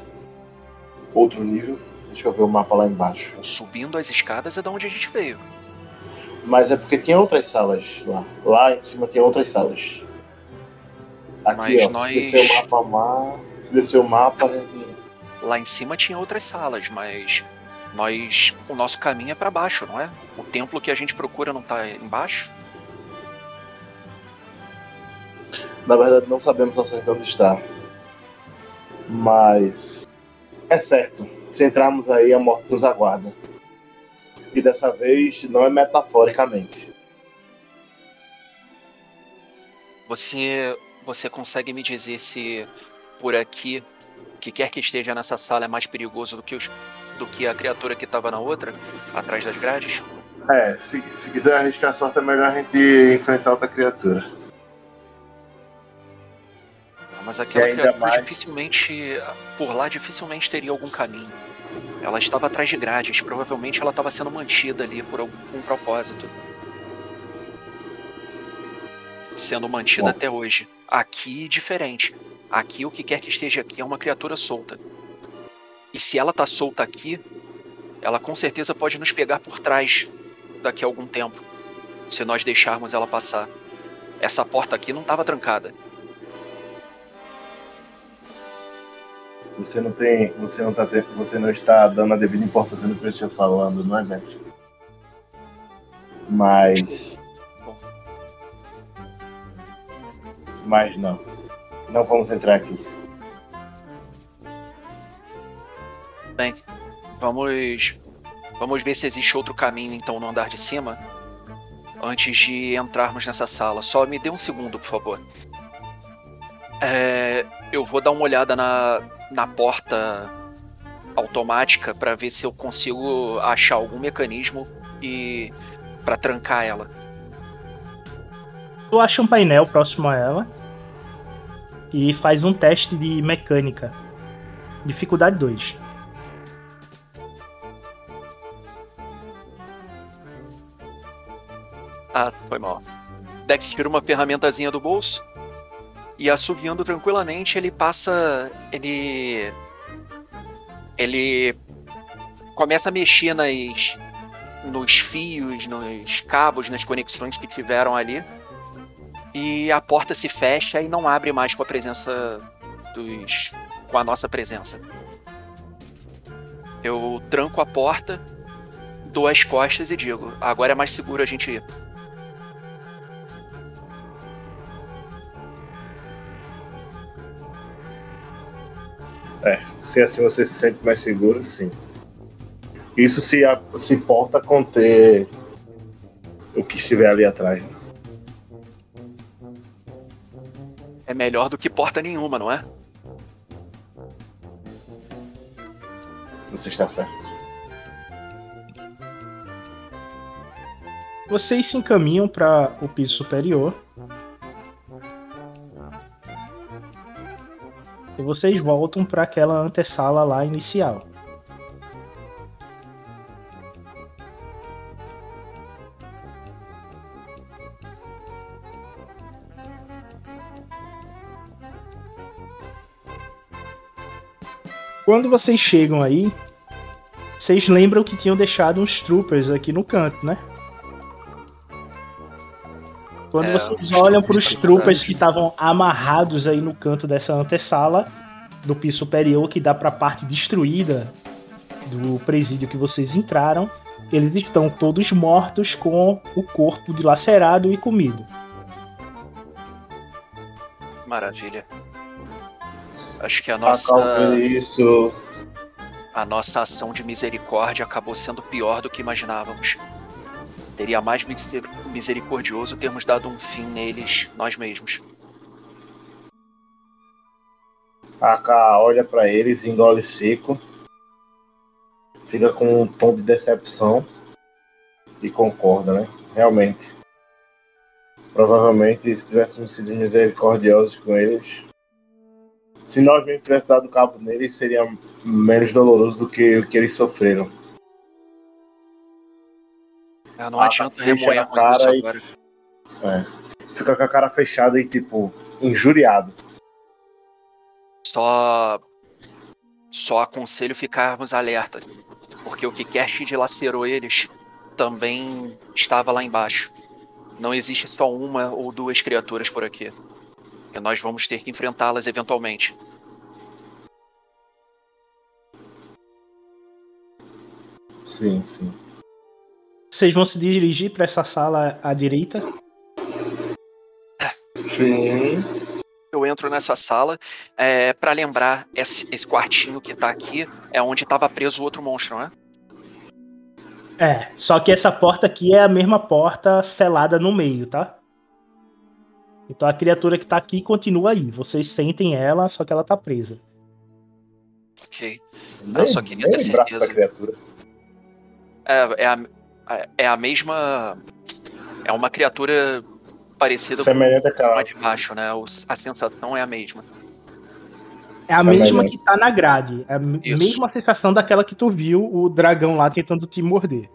Outro nível. Deixa eu ver o mapa lá embaixo. Subindo as escadas é da onde a gente veio. Mas é porque tinha outras salas lá. Lá em cima tinha outras salas. Aqui, Mas ó. nós- Se descer o mapa, ma- se descer o mapa, gente Lá em cima tinha outras salas, mas nós. O nosso caminho é pra baixo, não é? O templo que a gente procura não tá embaixo? Na verdade, não sabemos ao certo onde está. Mas. É certo. Se entrarmos aí, a morte nos aguarda. E dessa vez não é metaforicamente. Você, você consegue me dizer se por aqui, o que quer que esteja nessa sala é mais perigoso do que, os, do que a criatura que estava na outra, atrás das grades? É, se, se quiser arriscar a sorte, é melhor a gente enfrentar outra criatura. Mas aquela criatura mais- dificilmente. Por lá dificilmente teria algum caminho. Ela estava atrás de grades, provavelmente ela estava sendo mantida ali por algum propósito. Sendo mantida Bom. até hoje. Aqui, diferente. Aqui, o que quer que esteja aqui é uma criatura solta. E se ela tá solta aqui, ela com certeza pode nos pegar por trás daqui a algum tempo. Se nós deixarmos ela passar. Essa porta aqui não estava trancada. Você não tem. Você não, tá, te- você não está dando a devida importância no que eu estou falando, não é dessa. Mas. Mas não. Não vamos entrar aqui. Bem, vamos. Vamos ver se existe outro caminho então no andar de cima. Antes de entrarmos nessa sala. Só me dê um segundo, por favor. É, eu vou dar uma olhada na, na porta automática para ver se eu consigo achar algum mecanismo e para trancar ela. Tu acha um painel próximo a ela e faz um teste de mecânica. Dificuldade 2. Ah, foi mal. Dex tira uma ferramentazinha do bolso e assoviando tranquilamente ele passa. Ele. Ele começa a mexer nas. nos fios, nos cabos, nas conexões que tiveram ali. E a porta se fecha e não abre mais com a presença dos. com a nossa presença. Eu tranco a porta, dou as costas e digo: agora é mais seguro a gente ir. Se assim você se sente mais seguro, sim. Isso se, a- se importa conter o que estiver ali atrás. É melhor do que porta nenhuma, não é? Você está certo. Vocês se encaminham para o piso superior. E vocês voltam para aquela antessala lá inicial. Quando vocês chegam aí, vocês lembram que tinham deixado uns troopers aqui no canto, né? Quando É, vocês olham para os atrás. que estavam amarrados aí no canto dessa antessala do piso superior, que dá para a parte destruída do presídio que vocês entraram, eles estão todos mortos com o corpo dilacerado e comido. Maravilha. Acho que a A nossa, isso. a nossa ação de misericórdia acabou sendo pior do que imaginávamos. Teria mais miser- misericordioso termos dado um fim neles nós mesmos. A K olha pra eles, engole seco. Fica com um tom de decepção. E concorda, né? Realmente. Provavelmente, se tivéssemos sido misericordiosos com eles. Se nós mesmo tivéssemos dado cabo neles, seria menos doloroso do que o que eles sofreram. É, não Ah, adianta remoermos isso cara e agora. é, fica com a cara fechada e, tipo, injuriado. Só. Só aconselho ficarmos alerta. Porque o que quer que dilacerou eles também estava lá embaixo. Não existe só uma ou duas criaturas por aqui. E nós vamos ter que enfrentá-las eventualmente. Sim, sim. Vocês vão se dirigir para essa sala à direita. Sim. Eu entro nessa sala é, para lembrar esse, esse quartinho que tá aqui é onde estava preso o outro monstro, não é? É, só que essa porta aqui é a mesma porta selada no meio, tá? Então a criatura que tá aqui continua aí. Vocês sentem ela, só que ela tá presa. Ok. Nem, Eu só queria ter certeza. dessa criatura. É, é, a, é a mesma. É uma criatura parecida Semelhante com a de baixo, né? A sensação é a mesma. É a Semelhante. mesma que tá na grade. É a Isso. mesma sensação daquela que tu viu o dragão lá tentando te morder.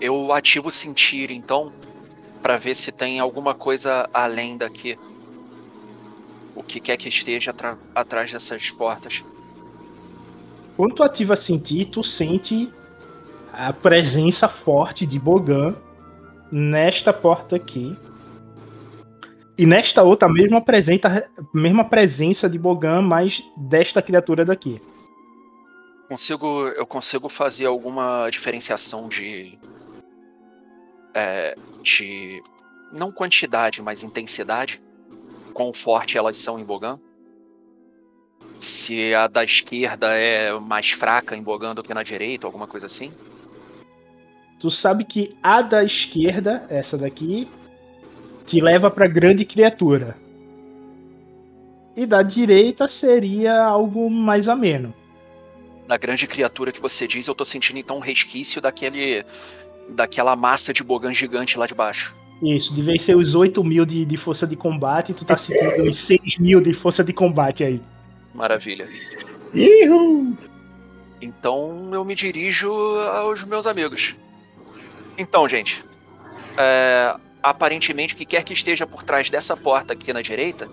Eu ativo sentir, então, pra ver se tem alguma coisa além daqui. O que quer que esteja atrás dessas portas. Quando tu ativa sentir, tu sente a presença forte de Bogan nesta porta aqui. E nesta outra, mesma, apresenta, mesma presença de Bogan, mas desta criatura daqui. Consigo, eu consigo fazer alguma diferenciação de. é, de. Não quantidade, mas intensidade? Quão forte elas são em Bogan? Se a da esquerda é mais fraca em Bogan do que na direita, alguma coisa assim? Tu sabe que a da esquerda, essa daqui, te leva pra grande criatura. E da direita seria algo mais ameno. Na grande criatura que você diz, eu tô sentindo então um resquício daquele. daquela massa de Bogan gigante lá de baixo. Isso, devia ser os 8 mil de, de força de combate, tu tá sentindo os 6 mil de força de combate aí. Maravilha. Ihu! Então eu me dirijo aos meus amigos. Então, gente, é, aparentemente o que quer que esteja por trás dessa porta aqui na direita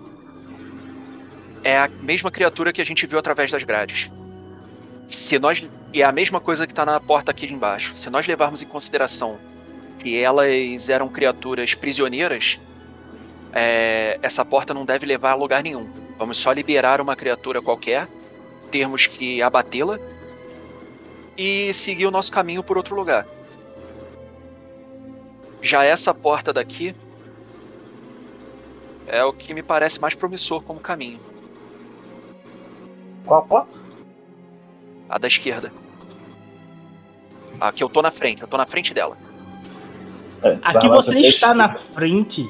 é a mesma criatura que a gente viu através das grades. Se nós e é a mesma coisa que está na porta aqui embaixo. Se nós levarmos em consideração que elas eram criaturas prisioneiras, é, essa porta não deve levar a lugar nenhum. Vamos só liberar uma criatura qualquer, termos que abatê-la e seguir o nosso caminho por outro lugar. Já essa porta daqui é o que me parece mais promissor como caminho. Qual a porta? A da esquerda. A que eu tô na frente, eu tô na frente dela. É, tu A tava que lá, você está na frente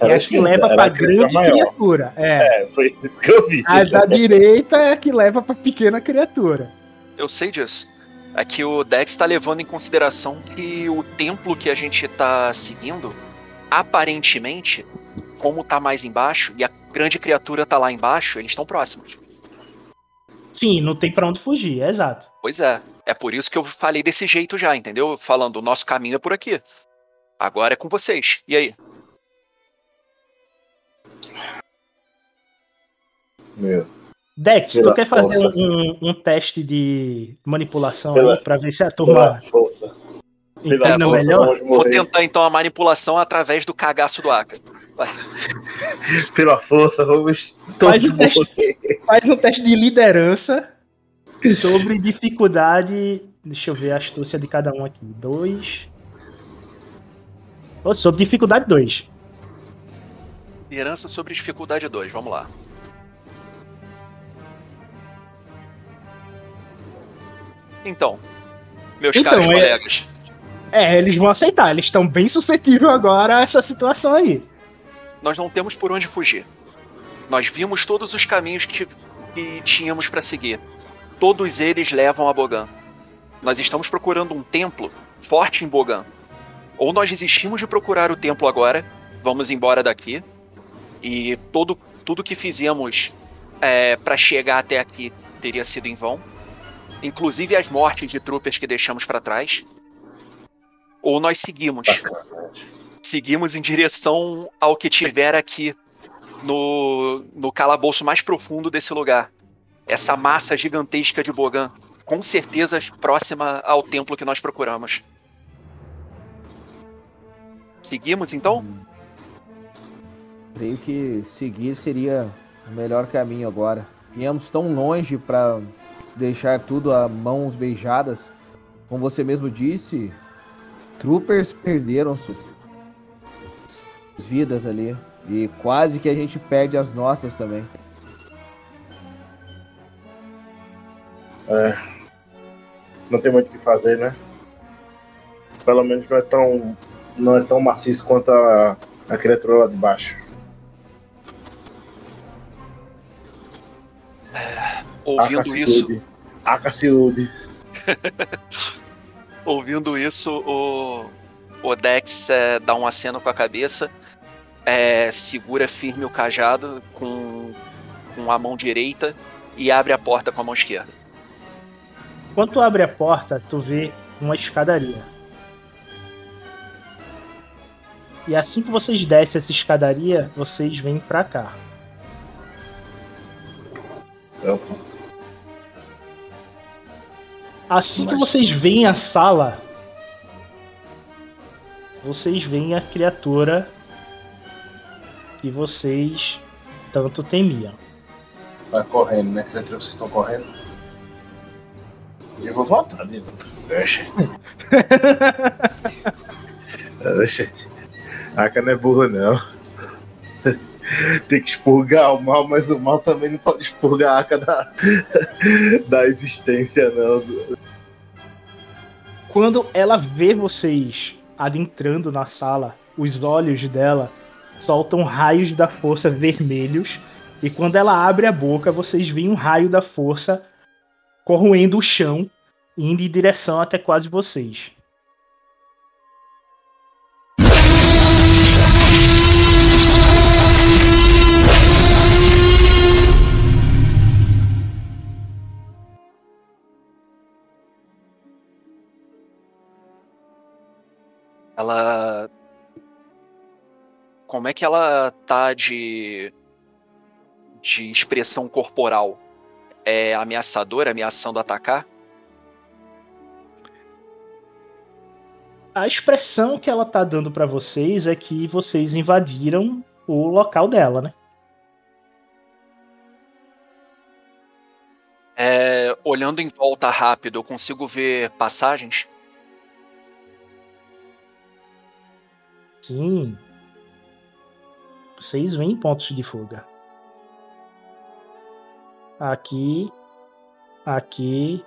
é a que esquerda, leva era pra a criatura grande maior. criatura. É. É, foi isso que eu vi. A da direita é a que leva pra pequena criatura. Eu sei disso. É que o Dex tá levando em consideração que o templo que a gente tá seguindo, aparentemente, como tá mais embaixo e a grande criatura tá lá embaixo, eles estão próximos. Sim, não tem pra onde fugir, é exato. Pois é. É por isso que eu falei desse jeito já, entendeu? Falando, o nosso caminho é por aqui. Agora é com vocês. E aí? Meu. Dex, Pela tu quer fazer um, um teste de manipulação Pela- aí pra ver se a Pela turma força. Pela força, melhor? Vou tentar então a manipulação através do cagaço do Aka. Pela força, vamos Faz o teste. Faz um teste de liderança sobre dificuldade. Deixa eu ver a astúcia de cada um aqui. Dois. Ô, Sobre dificuldade 2. Liderança sobre dificuldade 2, vamos lá. Então, meus Então, caros é- colegas, É, eles vão aceitar. Eles estão bem suscetíveis agora a essa situação aí. nós não temos por onde fugir. Nós vimos todos os caminhos que, que tínhamos para seguir. Todos eles levam a Bogan. Nós estamos procurando um templo forte em Bogan. Ou nós desistimos de procurar o templo agora, vamos embora daqui, e todo, tudo que fizemos é, para chegar até aqui teria sido em vão, inclusive as mortes de troopers que deixamos para trás. Ou nós seguimos Sacanagem. seguimos em direção ao que tiver aqui no, no calabouço mais profundo desse lugar. Essa massa gigantesca de Bogan, com certeza próxima ao templo que nós procuramos. Seguimos então? Creio que seguir seria o melhor caminho agora. Viemos tão longe para deixar tudo a mãos beijadas. Como você mesmo disse, troopers perderam suas vidas ali. E quase que a gente perde as nossas também. não tem muito o que fazer, né? Pelo menos não é tão, não é tão maciço quanto a, a criatura lá de baixo. Ouvindo isso, Acacilude. Acacilude. ouvindo isso, o, o Dex é, dá um aceno com a cabeça, é, segura firme o cajado com, com a mão direita e abre a porta com a mão esquerda. Quando tu abre a porta, tu vê uma escadaria. E assim que vocês descem essa escadaria, vocês vêm pra cá. Opa. Assim que vocês veem a sala, vocês veem a criatura que vocês tanto temiam. Tá correndo, né? Criatura que vocês estão correndo. E eu vou voltar de novo. Oxe. Oxe. Aka não é burro, não. Tem que expurgar o mal, mas o mal também não pode expurgar a Aka da, da existência, não. Quando ela vê vocês adentrando na sala, os olhos dela soltam raios da força vermelhos. E quando ela abre a boca, vocês veem um raio da força corroendo o chão, indo em direção até quase vocês. Ela. Como é que ela tá de. de expressão corporal? É ameaçadora, ameaçando atacar? A expressão que ela tá dando pra vocês é que vocês invadiram o local dela, né? É, olhando em volta rápido, eu consigo ver passagens? Sim. Vocês veem pontos de fuga. Aqui, aqui,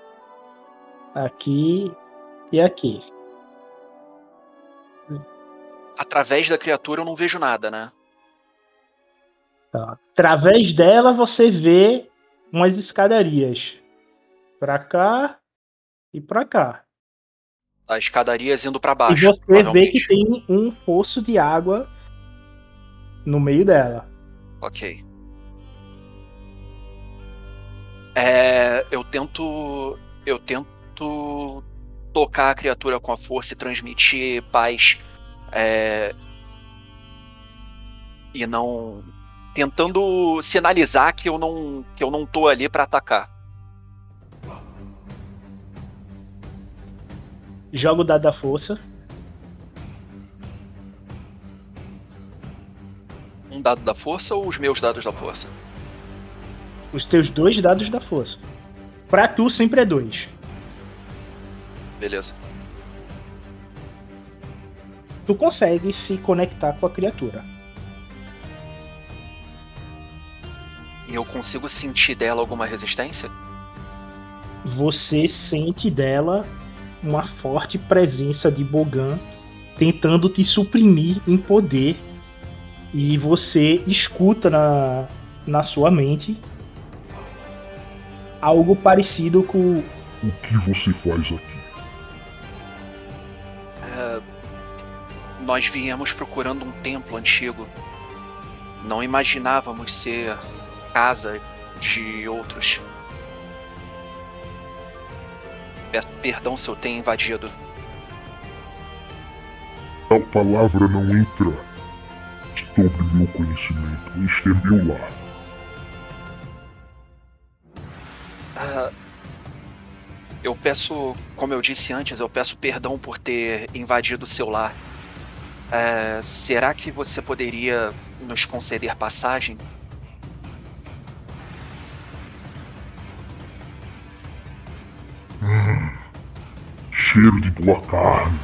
aqui e aqui. Através da criatura eu não vejo nada, né? Tá. Através dela você vê umas escadarias. Pra cá e pra cá. As escadarias indo pra E baixo. você vê que tem um poço de água no meio dela. Ok. É, eu tento. Eu tento tocar a criatura com a força e transmitir paz. é, e não. Tentando sinalizar que eu não. que eu não tô ali pra atacar. Joga o dado da força. Um dado da força ou os meus dados da força? Os teus dois dados da força. Pra tu sempre é dois. Beleza. Tu consegue se conectar com a criatura. E eu consigo sentir dela alguma resistência? Você sente dela uma forte presença de Bogan tentando te suprimir em poder. E você escuta na, na sua mente algo parecido com O que você faz aqui? Nós viemos procurando um templo antigo. Não imaginávamos ser casa de outros. Peço perdão se eu tenho invadido. Tal palavra não entra sobre meu conhecimento. Este é meu lar. Ah, eu peço, como eu disse antes, eu peço perdão por ter invadido o seu lar. Ah, será que você poderia nos conceder passagem? Hum, cheiro de boa carne.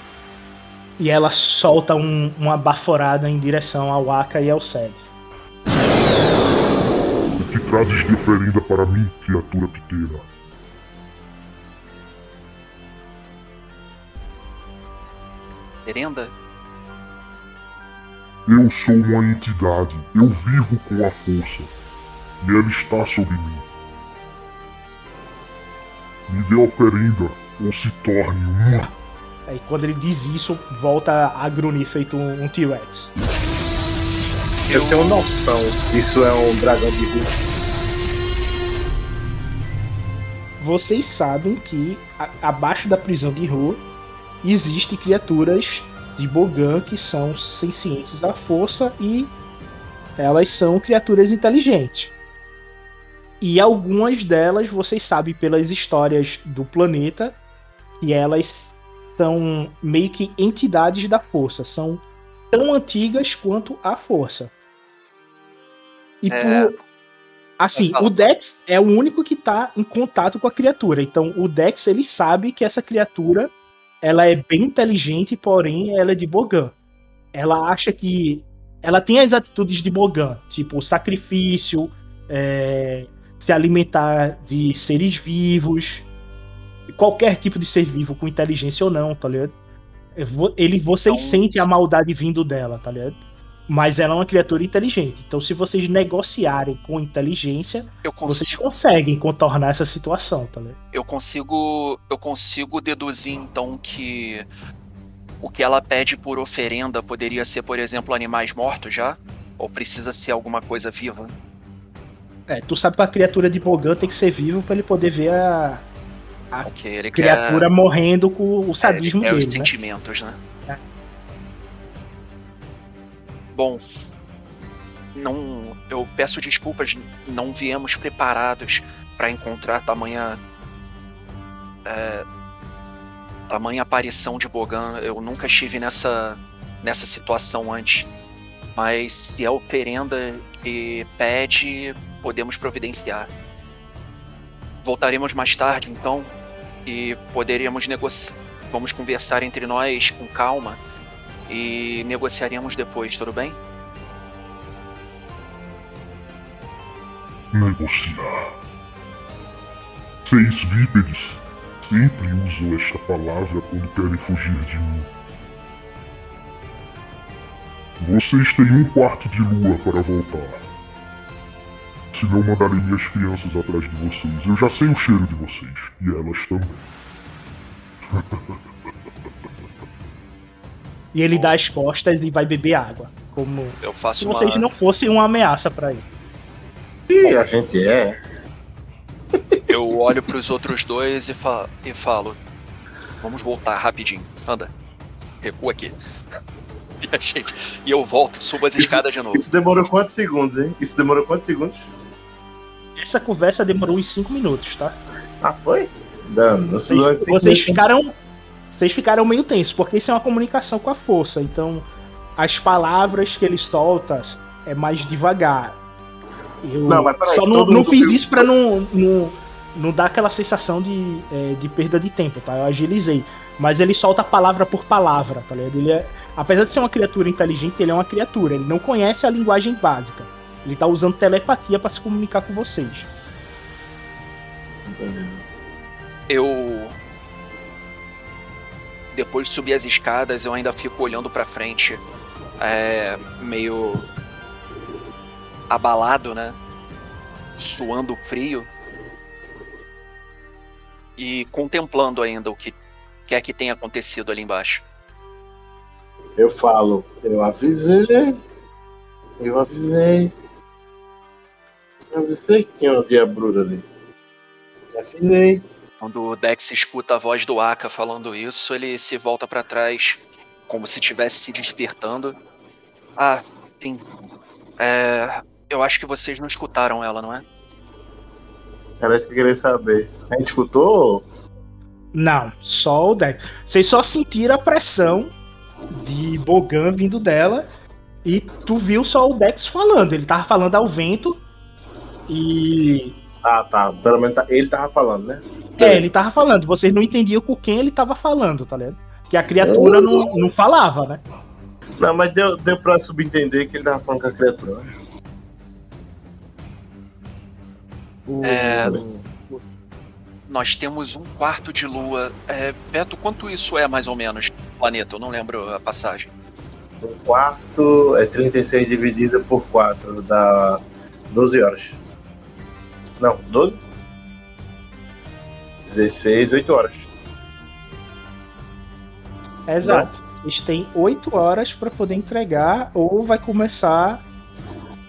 E ela solta um, uma baforada em direção ao Aka e ao Sed. O que trazes de oferenda para mim, criatura pequena? Oferenda? Eu sou uma entidade. Eu vivo com a força. E ela está sobre mim. Me dê oferenda ou se torne uma. Aí quando ele diz isso, volta a grunir feito um, um T-Rex. Eu tenho noção que isso é um dragão de rua. Vocês sabem que a- abaixo da prisão de Ru existem criaturas de Bogan que são sencientes à força e elas são criaturas inteligentes. E algumas delas vocês sabem pelas histórias do planeta que elas são meio que entidades da força, são tão antigas quanto a força. E É, por Assim, o Dex é o único que tá em contato com a criatura. Então, o Dex, ele sabe que essa criatura, ela é bem inteligente, porém, ela é de Bogan. Ela acha que... Ela tem as atitudes de Bogan, tipo sacrifício, é, se alimentar de seres vivos, qualquer tipo de ser vivo, com inteligência ou não, tá ligado? É, Ele, vocês Então- sentem a maldade vindo dela, tá ligado? Mas ela é uma criatura inteligente. Então, se vocês negociarem com inteligência, eu vocês consigo, conseguem contornar essa situação, tá ligado? eu consigo, eu consigo deduzir então que o que ela pede por oferenda poderia ser, por exemplo, animais mortos já? Ou precisa ser alguma coisa viva? É, tu sabe que a criatura de Bogan tem que ser vivo pra ele poder ver a ele criatura morrendo com o quer, é, sadismo quer os dele, né? sentimentos, né? É. Bom, não, eu peço desculpas, não viemos preparados para encontrar tamanha é, tamanha aparição de Bogan. Eu nunca estive nessa nessa situação antes. Mas se é oferenda que pede, podemos providenciar. Voltaremos mais tarde, então, e poderemos negociar. Vamos conversar entre nós com calma e negociaremos depois, tudo bem? Negociar. Seis bípedes sempre usam esta palavra quando querem fugir de mim. Vocês têm um quarto de lua para voltar. Senão mandarei minhas crianças atrás de vocês. Eu já sei o cheiro de vocês. E elas também. E ele dá as costas e vai beber água. Como Eu faço se uma. vocês não fossem uma ameaça pra ele. E a gente é. Eu olho pros outros dois e, fa... e falo: Vamos voltar rapidinho. Anda. Recua aqui. E, a gente... e eu volto, subo as escadas de novo. Isso demorou quantos segundos, hein? Isso demorou quantos segundos? Essa conversa demorou uns 5 minutos, tá? Ah, foi? Dano. Vocês, vocês ficaram. Vocês ficaram meio tensos, porque isso é uma comunicação com a força. Então, as palavras que ele solta é mais devagar. Eu Não, mas peraí, só não, não fiz viu- isso pra não, não, não dar aquela sensação de, é, de perda de tempo, tá? Eu agilizei. Mas ele solta palavra por palavra, tá ligado? Ele é, apesar de ser uma criatura inteligente, ele é uma criatura. Ele não conhece a linguagem básica. Ele tá usando telepatia pra se comunicar com vocês. Eu. Depois de subir as escadas, eu ainda fico olhando pra frente, é, meio abalado, né? Suando frio. E contemplando ainda o que quer que tenha acontecido ali embaixo. Eu falo, eu avisei. Eu avisei. Eu avisei que tinha uma diabrura ali. Avisei. Quando o Dex escuta a voz do Aka falando isso, ele se volta pra trás, como se estivesse se despertando. Ah, sim. É, eu acho que vocês não escutaram ela, não é? Era isso que eu queria saber. A gente escutou? Não, só o Dex. Vocês só sentiram a pressão de Bogan vindo dela e tu viu só o Dex falando. Ele tava falando ao vento e. Ah, tá. Pelo menos tá- ele tava falando, né? É, ele tava falando. Vocês não entendiam com quem ele tava falando, tá ligado? Que a criatura não, não falava, né? Não, mas deu, deu pra subentender que ele tava falando com a criatura. né? O- É, nós temos um quarto de lua. É, Beto, quanto isso é mais ou menos? Planeta, eu não lembro a passagem. Um quarto é 36 dividido por 4, dá 12 horas. Não, 12? 16, 8 horas. Exato. Vocês têm 8 horas para poder entregar ou vai começar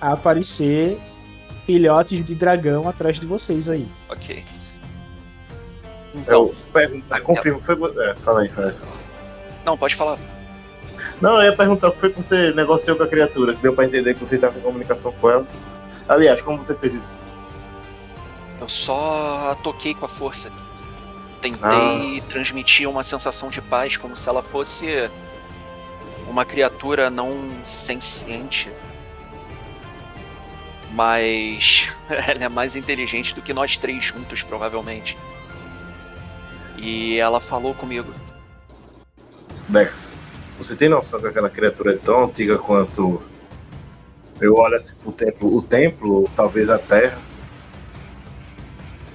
a aparecer filhotes de dragão atrás de vocês aí. Ok. Então, Eu eu confirmo que foi. vo- É, fala aí, fala aí. fala aí. não, pode falar. Não, eu ia perguntar o que foi que você negociou com a criatura, que deu pra entender que você estava em comunicação com ela. Aliás, como você fez isso? Eu só toquei com a força. Tentei transmitir uma sensação de paz, como se ela fosse uma criatura não senciente. Mas ela é mais inteligente do que nós três juntos, provavelmente. E ela falou comigo. Dex, você tem noção que aquela criatura é tão antiga quanto. Eu olho assim pro templo, o templo, ou talvez a terra.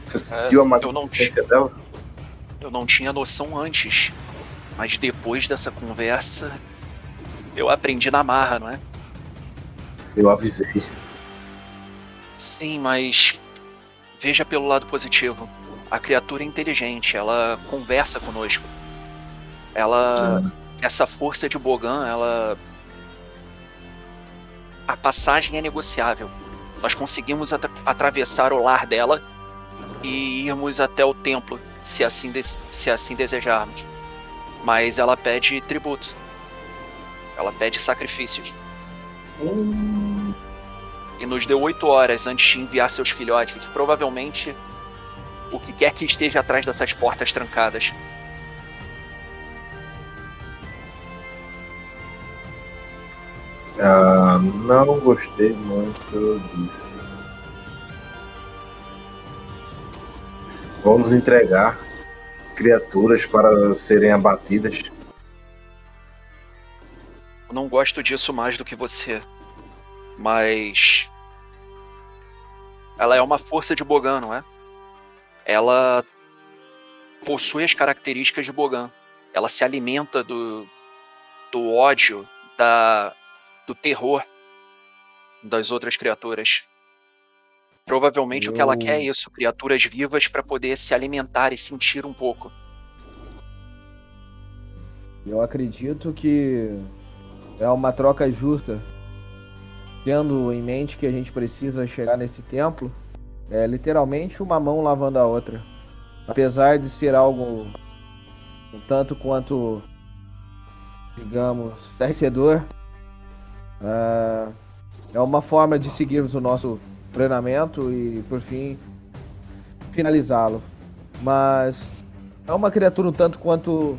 Você sentiu a eu não- magnificência dela? Eu não tinha noção antes, mas depois dessa conversa, eu aprendi na marra, não é? Eu avisei. Sim, mas veja pelo lado positivo. A criatura é inteligente, ela conversa conosco. Ela. Essa força de Bogan, ela. A passagem é negociável. Nós conseguimos atra- atravessar o lar dela e irmos até o templo, se assim, se assim desejarmos. Mas ela pede tributo. Ela pede sacrifícios. E nos deu oito horas antes de enviar seus filhotes. Provavelmente o que quer que esteja atrás dessas portas trancadas. Ah, não gostei muito disso. Vamos entregar criaturas para serem abatidas. Eu não gosto disso mais do que você. Mas. Ela é uma força de Bogan, não é? Ela possui as características de Bogan. Ela se alimenta do, do ódio, da, do terror das outras criaturas. Provavelmente o que ela Eu- quer é isso: criaturas vivas para poder se alimentar e sentir um pouco. Eu acredito que é uma troca justa. Tendo em mente que a gente precisa chegar nesse templo, é literalmente uma mão lavando a outra. Apesar de ser algo um tanto quanto, digamos, estarrecedor, ah, é uma forma de seguirmos o nosso treinamento e, por fim, finalizá-lo. Mas é uma criatura um tanto quanto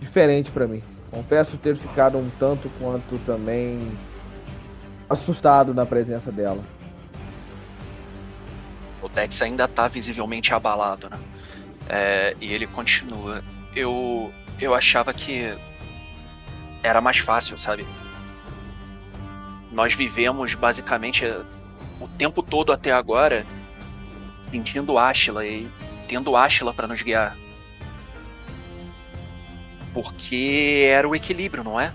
diferente pra mim. Confesso ter ficado um tanto quanto também assustado na presença dela. O Dex ainda tá visivelmente abalado, né? É, e ele continua. Eu, eu achava que era mais fácil, sabe? Nós vivemos basicamente o tempo todo até agora sentindo Ashla e tendo Ashla para nos guiar. Porque era o equilíbrio, não é?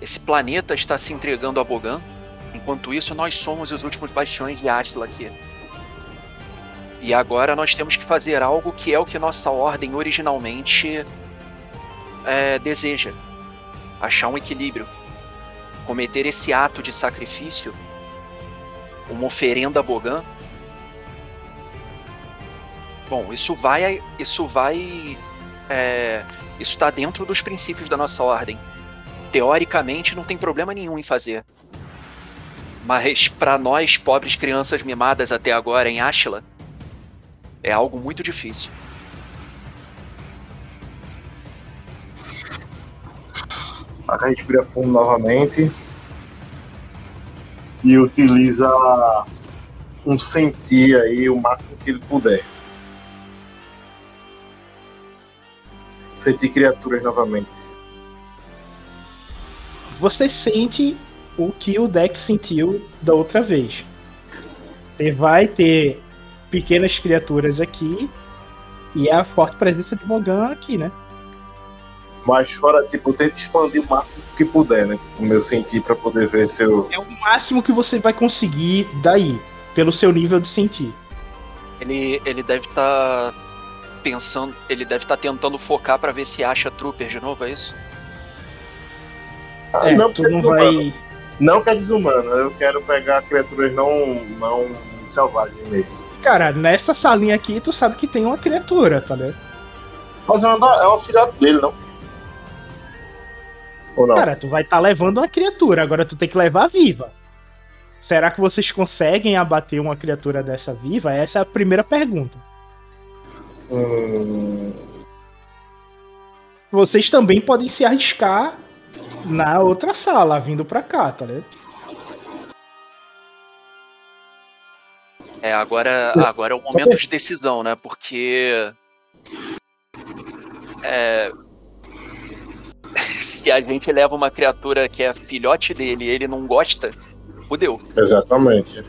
Esse planeta está se entregando a Bogan, enquanto isso nós somos os últimos bastiões de Ashla aqui. E agora nós temos que fazer algo que é o que nossa ordem originalmente é, deseja: achar um equilíbrio. Cometer esse ato de sacrifício, uma oferenda a Bogan. Bom, isso vai. Isso vai. É, isso está dentro dos princípios da nossa ordem. Teoricamente, não tem problema nenhum em fazer. Mas para nós, pobres crianças mimadas até agora em Ashla, é algo muito difícil. A respira fundo novamente. E utiliza um sentir aí o máximo que ele puder. Sentir criaturas novamente. Você sente o que o Dex sentiu da outra vez. Você vai ter pequenas criaturas aqui E a forte presença de Bogan aqui, né? Mas fora, tipo, tenta expandir o máximo que puder, né? Tipo, o meu sentir pra poder ver se eu. É o máximo que você vai conseguir daí, pelo seu nível de sentir. Ele, ele deve estar pensando, ele deve estar tentando focar pra ver se acha trooper de novo, é isso? Ah, é, não, tu não vai. Não que é desumano, eu quero pegar criaturas não, não selvagens mesmo. Cara, nessa salinha aqui, tu sabe que tem uma criatura, tá ligado? Mas é uma, é uma filhote dele, não? Ou não? Cara, tu vai estar levando uma criatura, agora tu tem que levar viva. Será que vocês conseguem abater uma criatura dessa viva? Essa é a primeira pergunta. Hum, Vocês também podem se arriscar na outra sala, vindo pra cá, tá ligado? É, agora, agora é o momento de decisão, né? Porque. É. Se a gente leva uma criatura que é filhote dele e ele não gosta, fudeu. exatamente.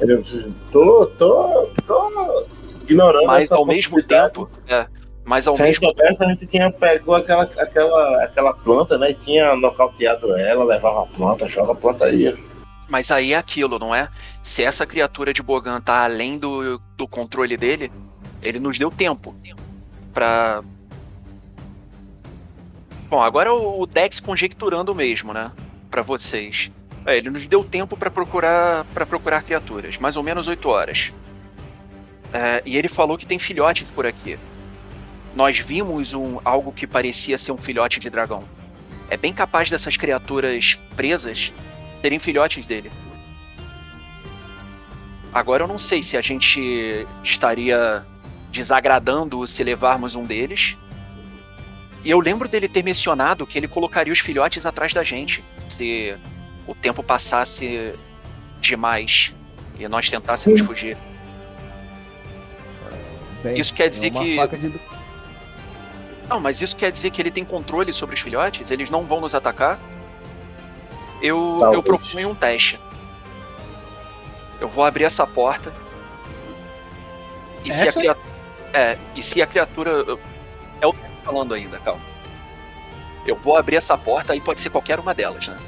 Eu tô, tô, tô ignorando Mas essa ao mesmo tempo. É, mas ao Se a gente mesmo soubesse, a gente tinha pegou aquela, aquela, aquela planta, né? E tinha nocauteado ela, levava a planta, joga a planta aí. Mas aí é aquilo, não é? Se essa criatura de Bogan tá além do, do controle dele, ele nos deu tempo pra. Bom, agora o Dex conjecturando mesmo, né? Pra vocês. É, ele nos deu tempo pra procurar para procurar criaturas, mais ou menos 8 horas. É, e ele falou que tem filhotes por aqui. Nós vimos um, algo que parecia ser um filhote de dragão. É bem capaz dessas criaturas presas serem filhotes dele. Agora eu não sei se a gente estaria desagradando se levarmos um deles. E eu lembro dele ter mencionado que ele colocaria os filhotes atrás da gente. Se o tempo passasse demais e nós tentássemos fugir. Bem, Isso quer dizer é que- de- Não, mas isso quer dizer que ele tem controle sobre os filhotes? Eles não vão nos atacar? Eu, Talvez. eu proponho um teste. Eu vou abrir essa porta. E se a Essa? criatura. É, e se a criatura. É o falando ainda, calma. Eu vou abrir essa porta e pode ser qualquer uma delas, né?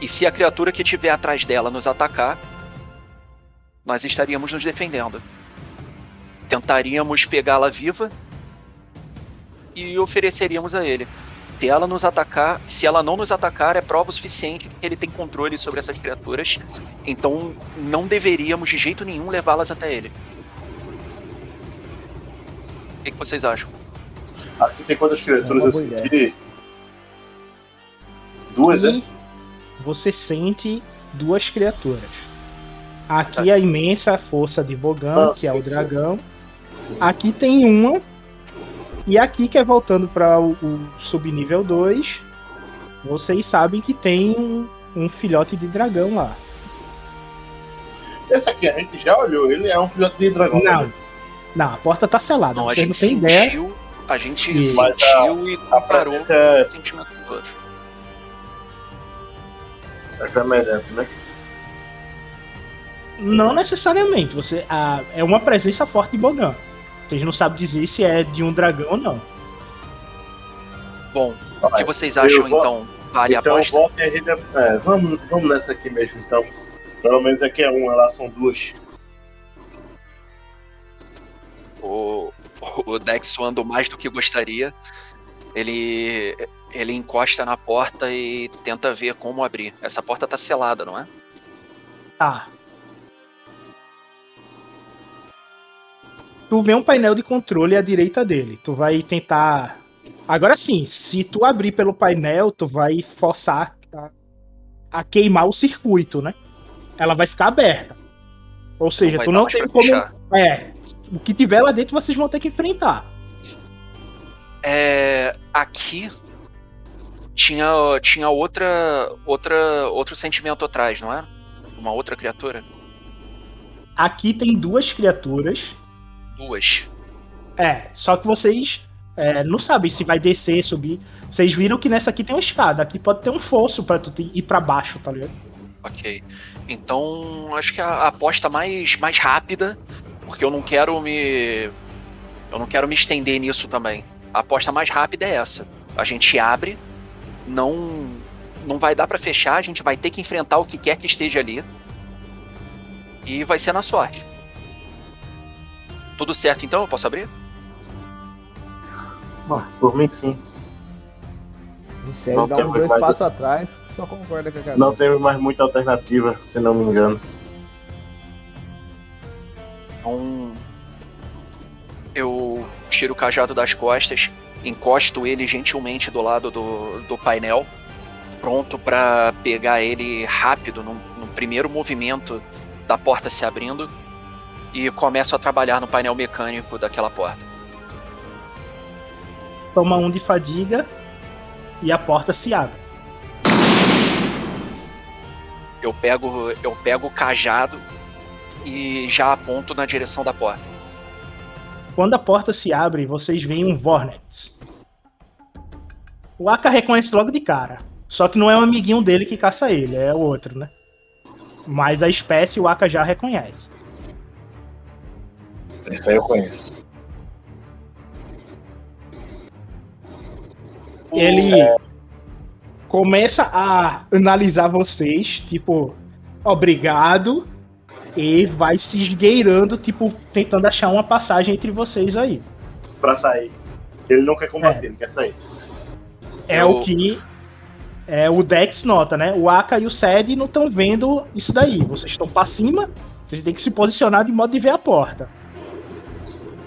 E se a criatura que estiver atrás dela nos atacar, nós estaríamos nos defendendo. Tentaríamos pegá-la viva e ofereceríamos a ele. Se ela nos atacar, se ela não nos atacar, é prova suficiente que ele tem controle sobre essas criaturas. Então não deveríamos de jeito nenhum levá-las até ele. O que, que vocês acham? Aqui tem quantas criaturas É eu senti? Duas, é? E você sente duas criaturas. Aqui a imensa força de Bogan, Ah, que é o dragão. Sim. Aqui tem uma. E aqui que é voltando para o, o subnível 2. Vocês sabem que tem um, um filhote de dragão lá. Esse aqui a gente já olhou, ele é um filhote de dragão. Não. né? Não, a porta tá selada. Não, a Vocês não gente têm ideia. A gente. Mas sentiu e A comparou presença é, o sentimento do outro. é semelhante, né? Não necessariamente. Você, a- é uma presença forte de Bogan. Vocês não sabem dizer se é de um dragão ou não. Bom, o que vocês acham vou- então? Vale a então aposta? voltem a gente. É, vamos, vamos nessa aqui mesmo, então. Pelo menos aqui é uma, lá são duas. O, o Dex suando mais do que gostaria. Ele, ele encosta na porta e tenta ver como abrir. Essa porta tá selada, não é? Tá. Tu vê um painel de controle à direita dele. Tu vai tentar. Agora sim, se tu abrir pelo painel, tu vai forçar a, a queimar o circuito, né? Ela vai ficar aberta. Ou seja, vai tu não tem como. puxar. É. O que tiver lá dentro vocês vão ter que enfrentar. É, aqui tinha, tinha outra, outra, outro sentimento atrás, não é? Uma outra criatura? Aqui tem duas criaturas. Duas. É, só que vocês é, não sabem se vai descer, subir. Vocês viram que nessa aqui tem uma escada. Aqui pode ter um fosso pra tu ir pra baixo, tá ligado? Ok. Então, acho que a a aposta mais, mais rápida, porque eu não quero me. Eu não quero me estender nisso também. A aposta mais rápida é essa. A gente abre, não não vai dar pra fechar, a gente vai ter que enfrentar o que quer que esteja ali. E vai ser na sorte. Tudo certo então? Eu posso abrir? Por mim sim. Não sei, Não dá temos uns dois mais- passos atrás, só concorda com a cabeça. Não temos mais muita alternativa, se não me engano. Então. Eu tiro o cajado das costas, encosto ele gentilmente do lado do, do painel, pronto pra pegar ele rápido, num, num primeiro movimento da porta se abrindo, e começo a trabalhar no painel mecânico daquela porta. Toma um de fadiga e a porta se abre. Eu pego, eu pego o cajado e já aponto na direção da porta. Quando a porta se abre, vocês veem um Vornex. O Aka reconhece logo de cara. Só que não é um amiguinho dele que caça ele, é o outro, né? Mas a espécie o Aka já reconhece. Esse aí eu conheço. Ele começa a analisar vocês, tipo, obrigado, e vai se esgueirando, tipo, tentando achar uma passagem entre vocês aí. Pra sair. Ele não quer combater, ele quer sair. É Eu- o que é, o Dex nota, né? O Aka e o Sed não estão vendo isso daí. Vocês estão pra cima, vocês têm que se posicionar de modo de ver a porta.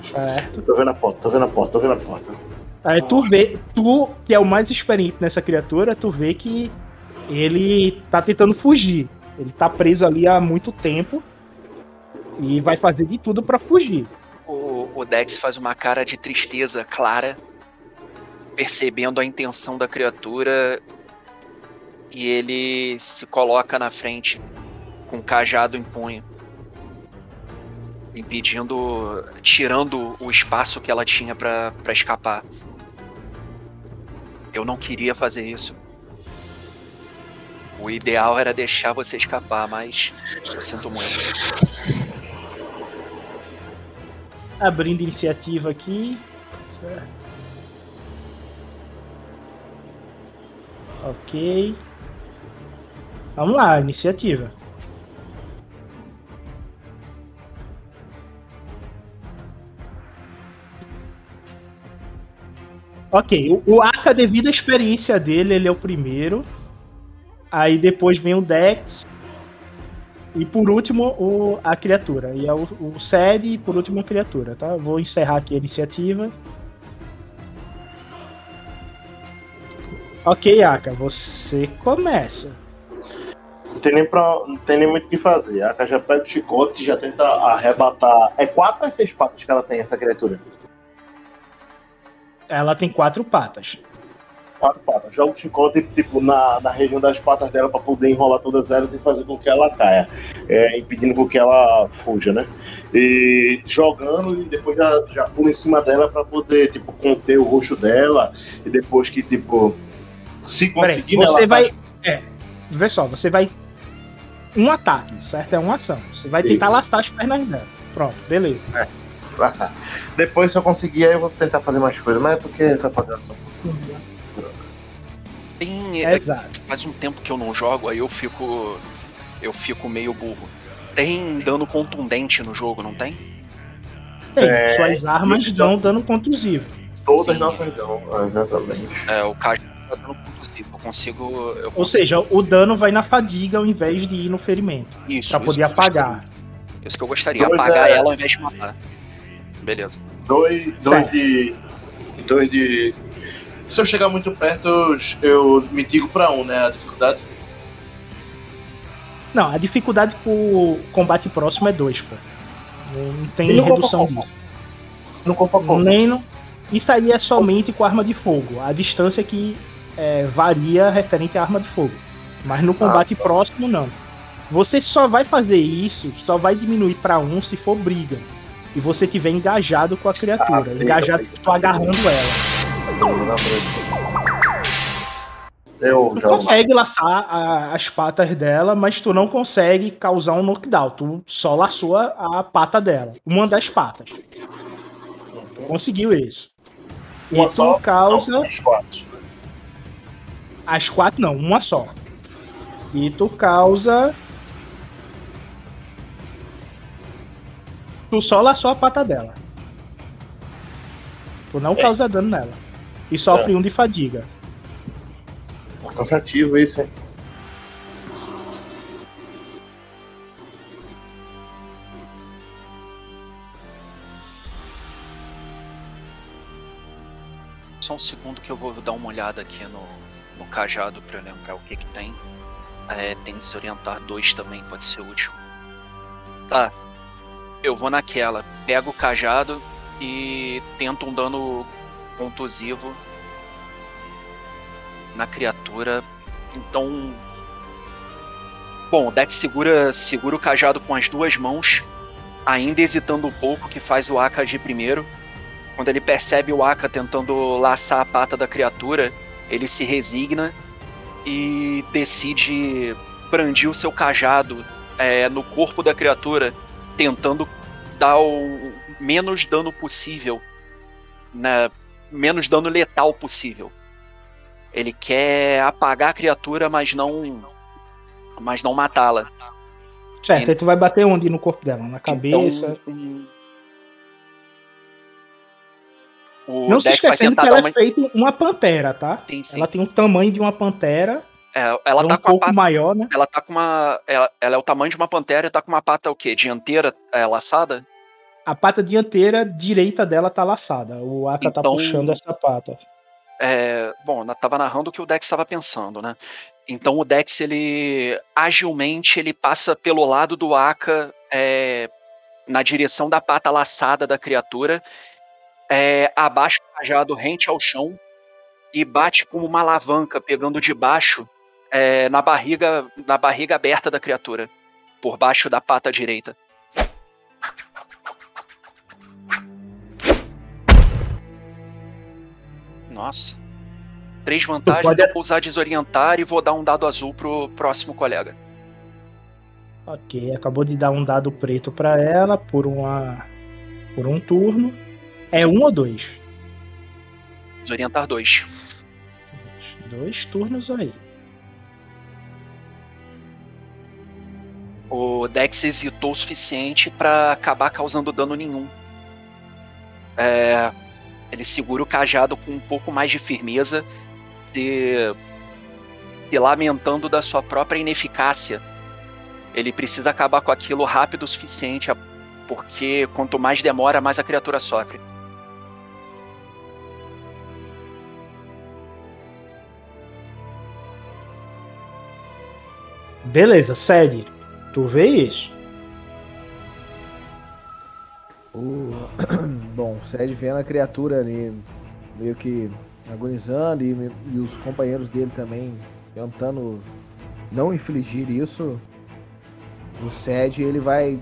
Certo. Tô vendo a porta, tô vendo a porta, tô vendo a porta. Aí tu vê, tu que é o mais experiente nessa criatura, tu vê que ele tá tentando fugir. Ele tá preso ali há muito tempo e vai fazer de tudo pra fugir. O, o Dex faz uma cara de tristeza clara, percebendo a intenção da criatura, e ele se coloca na frente com o cajado em punho, impedindo, tirando o espaço que ela tinha pra escapar. Eu não queria fazer isso. O ideal era deixar você escapar, mas eu sinto muito. Abrindo iniciativa aqui. Certo. Ok. Vamos lá, iniciativa. Ok, o, Aka, devido à experiência dele, ele é o primeiro. Aí depois vem o Dex. E por último, o, a criatura. E é o, o Sed e por último a criatura, tá? Vou encerrar aqui a iniciativa. Ok, Aka, você começa. Não tem nem, pra, não tem nem muito o que fazer. A Aka já pega o chicote e já tenta arrebatar. É quatro ou seis patas que ela tem, essa criatura? Ela tem quatro patas. Quatro patas. Joga o chicote tipo, na, na região das patas dela pra poder enrolar todas elas e fazer com que ela caia. É, impedindo com que ela fuja, né? E jogando e depois já, já pula em cima dela pra poder, tipo, conter o rosto dela. E depois que, tipo, se Peraí, conseguir, né, você ela vai. faz- É, vê só, você vai. Um ataque, certo? É uma ação. Você vai tentar Isso. laçar as pernas dela. Pronto, beleza. passar. Depois, se eu conseguir, aí eu vou tentar fazer mais coisas. Mas é porque essa programação. Tem, É exato. faz um tempo que eu não jogo, aí eu fico. Eu fico meio burro. Tem dano contundente no jogo, não tem? Tem, É, suas armas dão dá- dano contusivo. Todas Sim. nossas dão. Exatamente. É, o cajado tá dando contusivo. Eu consigo. Eu Ou consigo seja, o dano vai na fadiga ao invés de ir no ferimento. isso, pra isso poder apagar. gostaria. Isso que eu gostaria, Dois apagar é- ela ao invés de matar. Beleza. Dois, dois Certo. de. Dois de. Se eu chegar muito perto, eu, eu mitigo pra um, né? A dificuldade. Não, a dificuldade pro combate próximo é 2, pô. Não tem redução disso. No corpo a corpo. Nem no... Isso aí é somente com arma de fogo. A distância que é, varia referente à arma de fogo. Mas no combate tá. próximo, não. Você só vai fazer isso, só vai diminuir pra um se for briga. E você tiver engajado com a criatura. Ah, engajado, tô agarrando ela. Eu Tu consegue laçar a- as patas dela, mas tu não consegue causar um knockdown. Tu só laçou a, pata dela. Uma das patas. Conseguiu isso. Uma e tu só? causa. As quatro. As quatro não, uma só. E tu causa. Tu só laçou a pata dela. Tu não É. causa dano nela. E sofre um de fadiga. Tá cansativo isso, hein? Só um segundo que eu vou dar uma olhada aqui no, no cajado pra lembrar o que que tem. É, tem desorientar dois também, pode ser útil. Tá. Eu vou naquela. Pego o cajado e tento um dano contusivo na criatura. Então. Bom, o Dex segura, segura o cajado com as duas mãos, ainda hesitando um pouco, que faz o Aka agir primeiro. Quando ele percebe o Aka tentando laçar a pata da criatura, ele se resigna e decide brandir o seu cajado é, no corpo da criatura, tentando dar o menos dano possível, né, menos dano letal possível. Ele quer apagar a criatura, mas não, mas não matá-la. Certo, aí tu vai bater onde no corpo dela? Na cabeça. Então, o não se esquecendo que ela uma. é feita uma pantera, tá? Sim, sim. Ela tem o tamanho de uma pantera. É, ela é tá um com pouco pata. maior, né? Ela tá com uma. Ela, ela é o tamanho de uma pantera e tá com uma pata o quê? Dianteira é, laçada? A pata dianteira direita dela tá laçada. O Aka tá Então- puxando essa pata. É, bom, tava narrando o que o Dex estava pensando, né? Então o Dex, ele agilmente ele passa pelo lado do Aka é, na direção da pata laçada da criatura, é, abaixa o cajado rente ao chão e bate como uma alavanca, pegando de baixo é, na barriga na barriga aberta da criatura, por baixo da pata direita. Nossa. Três vantagens, pode- eu vou usar desorientar e vou dar um dado azul pro próximo colega. Ok, acabou de dar um dado preto pra ela por uma por um turno. É um ou dois? Desorientar dois. Dois turnos aí. O Dex hesitou o suficiente pra acabar causando dano nenhum. É, ele segura o cajado com um pouco mais de firmeza, se, se lamentando da sua própria ineficácia. Ele precisa acabar com aquilo rápido o suficiente, porque quanto mais demora, mais a criatura sofre. Beleza, Sede. Tu vê isso? O... Sed vendo a criatura ali meio que agonizando e, e os companheiros dele também tentando não infligir isso. O Sed ele vai,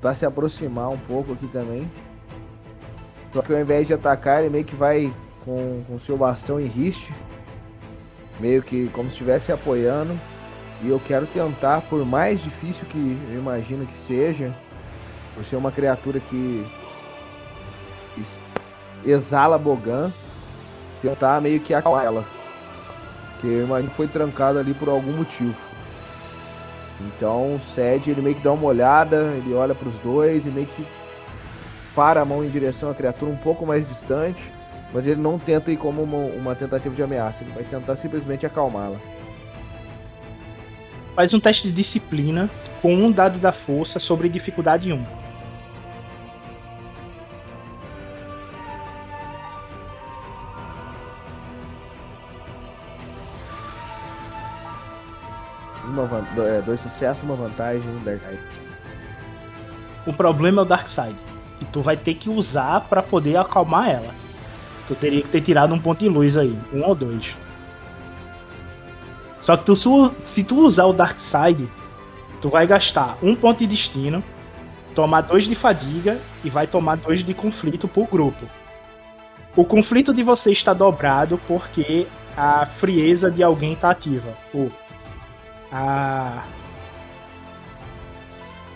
vai se aproximar um pouco aqui também. Só que ao invés de atacar, ele meio que vai com o seu bastão em riste. Meio que como se estivesse apoiando. E eu quero tentar, por mais difícil que eu imagino que seja, por ser uma criatura que exala Bogan, tentar meio que acalmar ela. Que eu imagino foi trancada ali por algum motivo. Então Sed ele meio que dá uma olhada, ele olha para os dois e meio que para a mão em direção à criatura um pouco mais distante, mas ele não tenta ir como uma, uma tentativa de ameaça, ele vai tentar simplesmente acalmá-la. Faz um teste de disciplina com um dado da força sobre dificuldade 1. Uma, é, dois sucessos, uma vantagem, um Dark Side. O problema é o Dark Side. Que tu vai ter que usar pra poder acalmar ela. Tu teria que ter tirado um ponto de luz aí. Um ou dois. Só que tu, se tu usar o Dark Side, tu vai gastar um ponto de destino, tomar dois de fadiga e vai tomar dois de conflito por grupo. O conflito de você está dobrado porque a frieza de alguém tá ativa. Ou a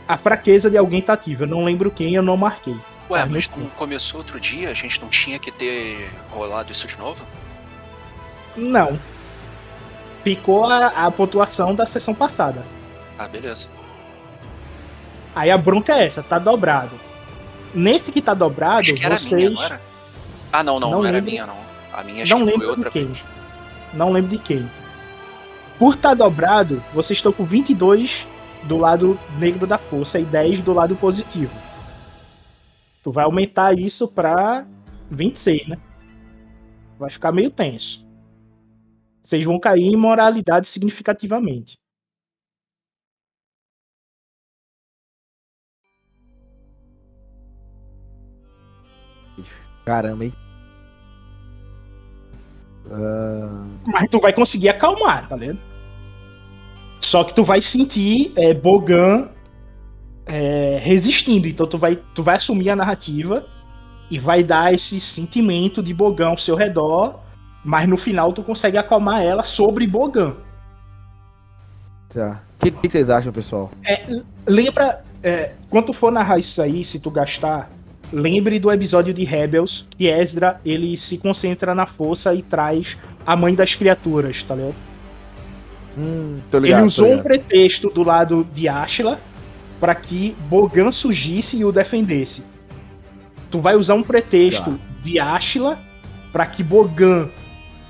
a fraqueza de alguém tá ativa. Eu não lembro quem, eu não marquei. Ué, mas não começou outro dia? A gente não tinha que ter rolado isso de novo? Não. Ficou a, a pontuação da sessão passada. Ah, beleza. Aí a bronca é essa, tá dobrado. Nesse que tá dobrado, Acho que era vocês. minha, não era? Ah, não, não, Não não, era lembro. minha, não. A minha acho Não que foi outra vez. Não lembro de quem. Por estar dobrado, vocês estão com 22 do lado negro da força e 10 do lado positivo. Tu vai aumentar isso pra 26, né? Vai ficar meio tenso. Vocês vão cair em moralidade significativamente. Caramba, hein? Ah, Mas tu vai conseguir acalmar, tá vendo? Só que tu vai sentir é, Bogan é, resistindo. Então tu vai, tu vai assumir a narrativa e vai dar esse sentimento de Bogan ao seu redor. Mas no final tu consegue acalmar ela sobre Bogan. tá. O que, que vocês acham, pessoal? Lembra, é, quando tu for narrar isso aí, se tu gastar, lembre do episódio de Rebels, que Ezra ele se concentra na força e traz a mãe das criaturas, tá ligado? Hum, ligado. ele usou um ligado. pretexto do lado de Ashla para que Bogan surgisse e o defendesse. Tu vai usar um pretexto Tá. de Ashla para que Bogan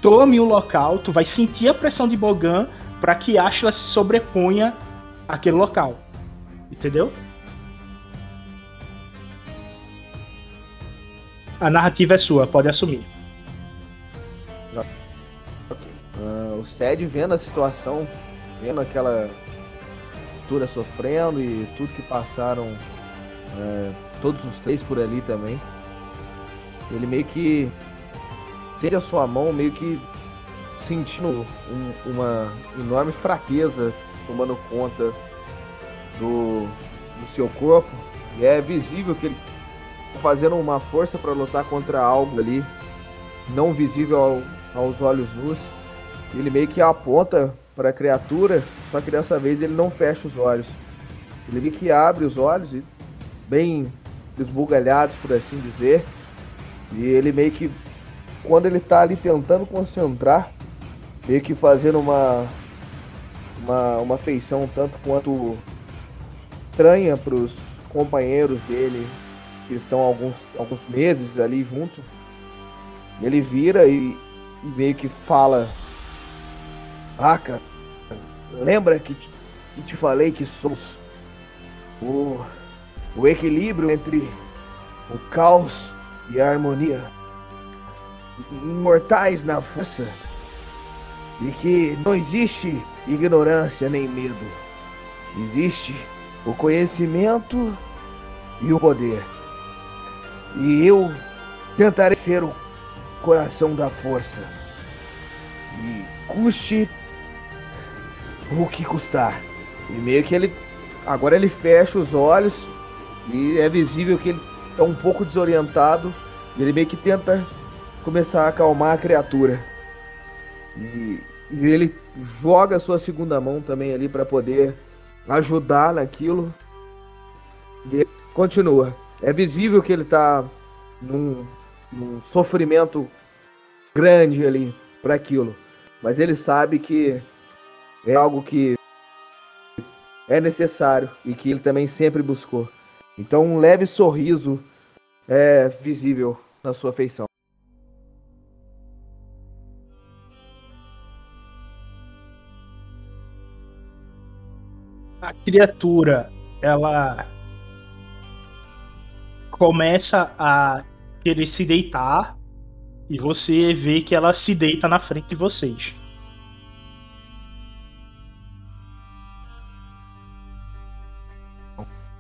tome o local, tu vai sentir a pressão de Bogan para que Ashla se sobreponha àquele local. Entendeu? A narrativa é sua, pode assumir. Ah, o Sed vendo a situação, vendo aquela cultura sofrendo e tudo que passaram, é, todos os três por ali também. Ele meio que teve a sua mão meio que sentindo um- uma enorme fraqueza tomando conta do, do seu corpo. E é visível que ele fazendo uma força para lutar contra algo ali, não visível ao- aos olhos nus. Ele meio que aponta para a criatura, só que dessa vez ele não fecha os olhos. Ele meio que abre os olhos, bem esbugalhados, por assim dizer. E ele meio que, quando ele tá ali tentando concentrar, meio que fazendo uma, uma, uma feição tanto quanto estranha para os companheiros dele, que estão alguns, alguns meses ali junto. Ele vira e, e meio que fala Aka, lembra que te, que te falei que somos o, o equilíbrio entre o caos e a harmonia. Imortais na força. E que não existe ignorância nem medo. Existe o conhecimento e o poder. E eu tentarei ser o coração da força. E custe o que custar. E meio que ele. Agora ele fecha os olhos e é visível que ele tá um pouco desorientado. E ele meio que tenta começar a acalmar a criatura. E, e ele joga a sua segunda mão também ali para poder ajudar naquilo. E ele continua. É visível que ele tá num, num sofrimento grande ali para aquilo. Mas ele sabe que é algo que é necessário e que ele também sempre buscou. Então um leve sorriso é visível na sua feição. a criatura ela começa a querer se deitar e você vê que ela se deita na frente de vocês.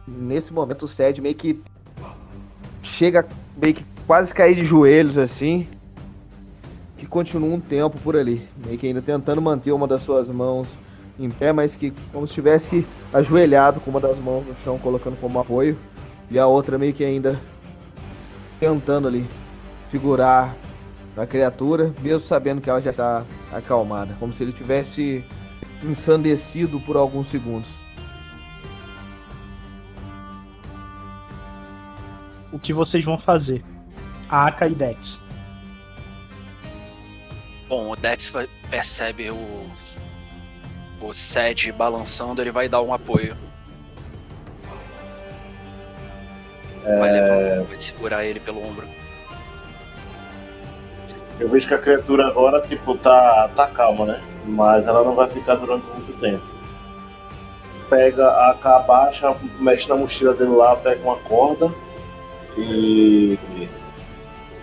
Nesse momento o Sed meio que chega meio que quase cair de joelhos assim. Que continua um tempo por ali, meio que ainda tentando manter uma das suas mãos em pé, mas que como se estivesse ajoelhado com uma das mãos no chão, colocando como apoio, e a outra meio que ainda tentando ali segurar a criatura, mesmo sabendo que ela já está acalmada, como se ele tivesse ensandecido por alguns segundos. o que vocês vão fazer. Aka e Dex. Bom, o Dex percebe o. O Sed balançando, ele vai dar um apoio. Vai levar, vai segurar ele pelo ombro. Eu vejo que a criatura agora, tipo, tá, tá calma, né? Mas ela não vai ficar durante muito tempo. Pega a AK, abaixa, mexe na mochila dele lá, pega uma corda e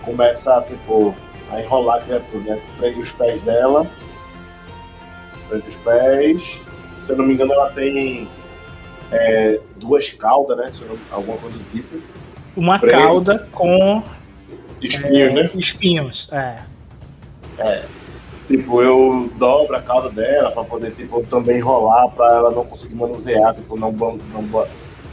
começa, tipo, a enrolar a criatura, né? Prende os pés dela. Prende os pés. Se eu não me engano, ela tem é, duas caudas, né? Não- alguma coisa do tipo. Uma cauda com Espinhos, é, né? espinhos. É. Tipo, eu dobro a cauda dela pra poder, tipo, também enrolar pra ela não conseguir manusear, tipo, não, não,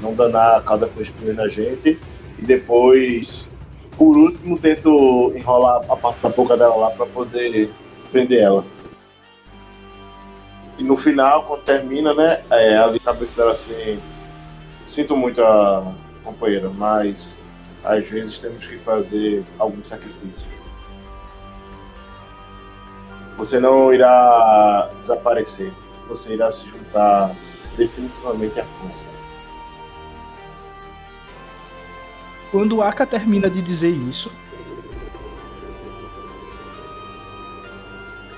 não danar a cauda com espinho na gente. E depois, por último, tento enrolar a parte da boca dela lá pra poder prender ela. E no final, quando termina, né, é, ali a cabeça dela assim, sinto muito a companheira, mas às vezes temos que fazer alguns sacrifícios. Você não irá desaparecer. Você irá se juntar definitivamente à força. Quando Aka termina de dizer isso,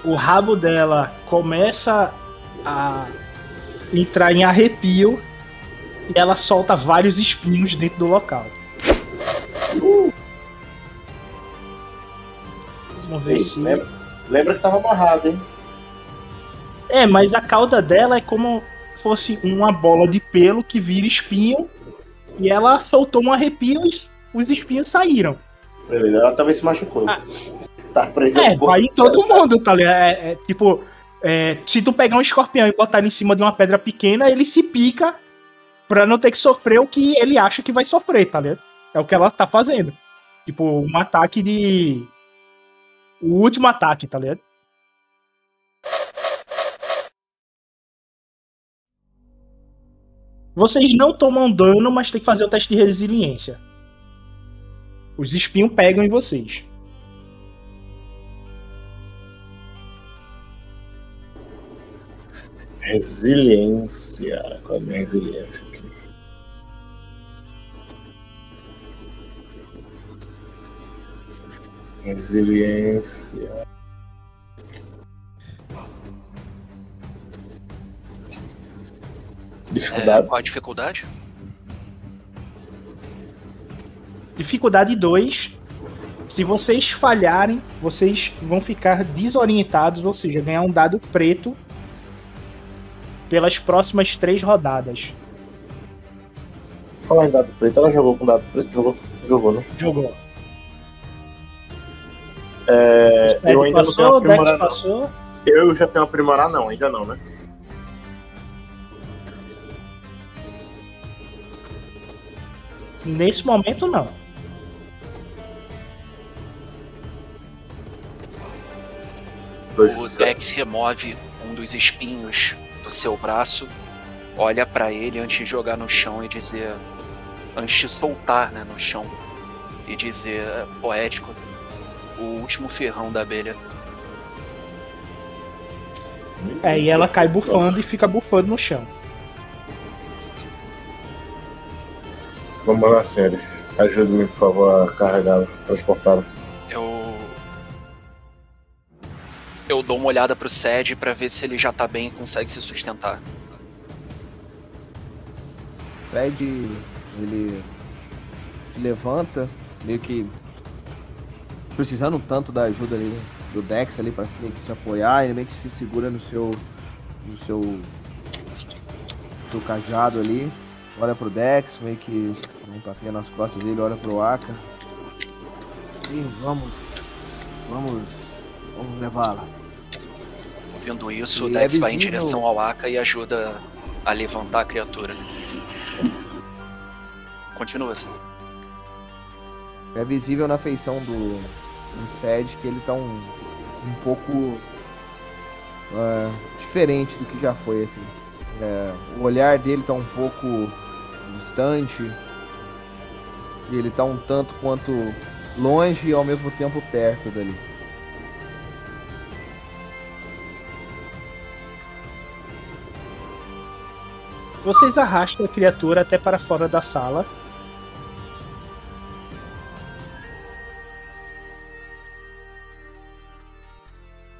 o rabo dela começa a entrar em arrepio e ela solta vários espinhos dentro do local. Vamos ver Ei, se. lembra, lembra que tava amarrado, hein? É, mas a cauda dela é como se fosse uma bola de pelo que vira espinho. E ela soltou um arrepio e os espinhos saíram. Beleza, ela também se machucou. Ah. Tá presa É, vai em todo mundo, tá ligado? É, é, tipo, é, se tu pegar um escorpião e botar ele em cima de uma pedra pequena, ele se pica pra não ter que sofrer o que ele acha que vai sofrer, tá ligado? É o que ela tá fazendo. Tipo, um ataque de. O último ataque, tá ligado? Vocês não tomam dano, mas tem que fazer o teste de resiliência. Os espinhos pegam em vocês. Resiliência. Qual é a minha resiliência aqui? Resiliência. É, Dificuldade. qual a dificuldade? Dificuldade 2. Se vocês falharem, vocês vão ficar desorientados, ou seja, ganhar um dado preto pelas próximas três rodadas. Falar em dado preto, ela jogou com dado preto? Jogou, jogou né? Jogou. É, eu ainda não tenho passou, aprimorar, não. passou. Eu já tenho aprimorar, não, ainda não, né? Nesse momento, não. Dois O. Dex remove um dos espinhos do seu braço, olha pra ele antes de jogar no chão e dizer. Antes de soltar né, no chão e dizer é, poético: O último ferrão da abelha. É, e ela cai bufando e fica bufando no chão. Vamos lá, senhores. Ajude-me, por favor, a carregá-la, transportá-la. Eu dou uma olhada pro Sed pra ver se ele já tá bem e consegue se sustentar. Fred, ele levanta, meio que precisando tanto da ajuda ali do Dex ali que se apoiar, ele meio que se segura no seu no seu seu cajado ali, olha pro Dex, meio que dá um tapinha nas costas dele, olha pro Aka. Sim, vamos, vamos, vamos levá-la. Ouvindo isso, o é Dex vai em direção ao Aka e ajuda a levantar a criatura. Continua assim. É visível na feição do, do Sed que ele tá um, um pouco é, diferente do que já foi, assim. É, o olhar dele tá um pouco distante. E ele tá um tanto quanto longe e ao mesmo tempo perto dali. Vocês arrastam a criatura até para fora da sala.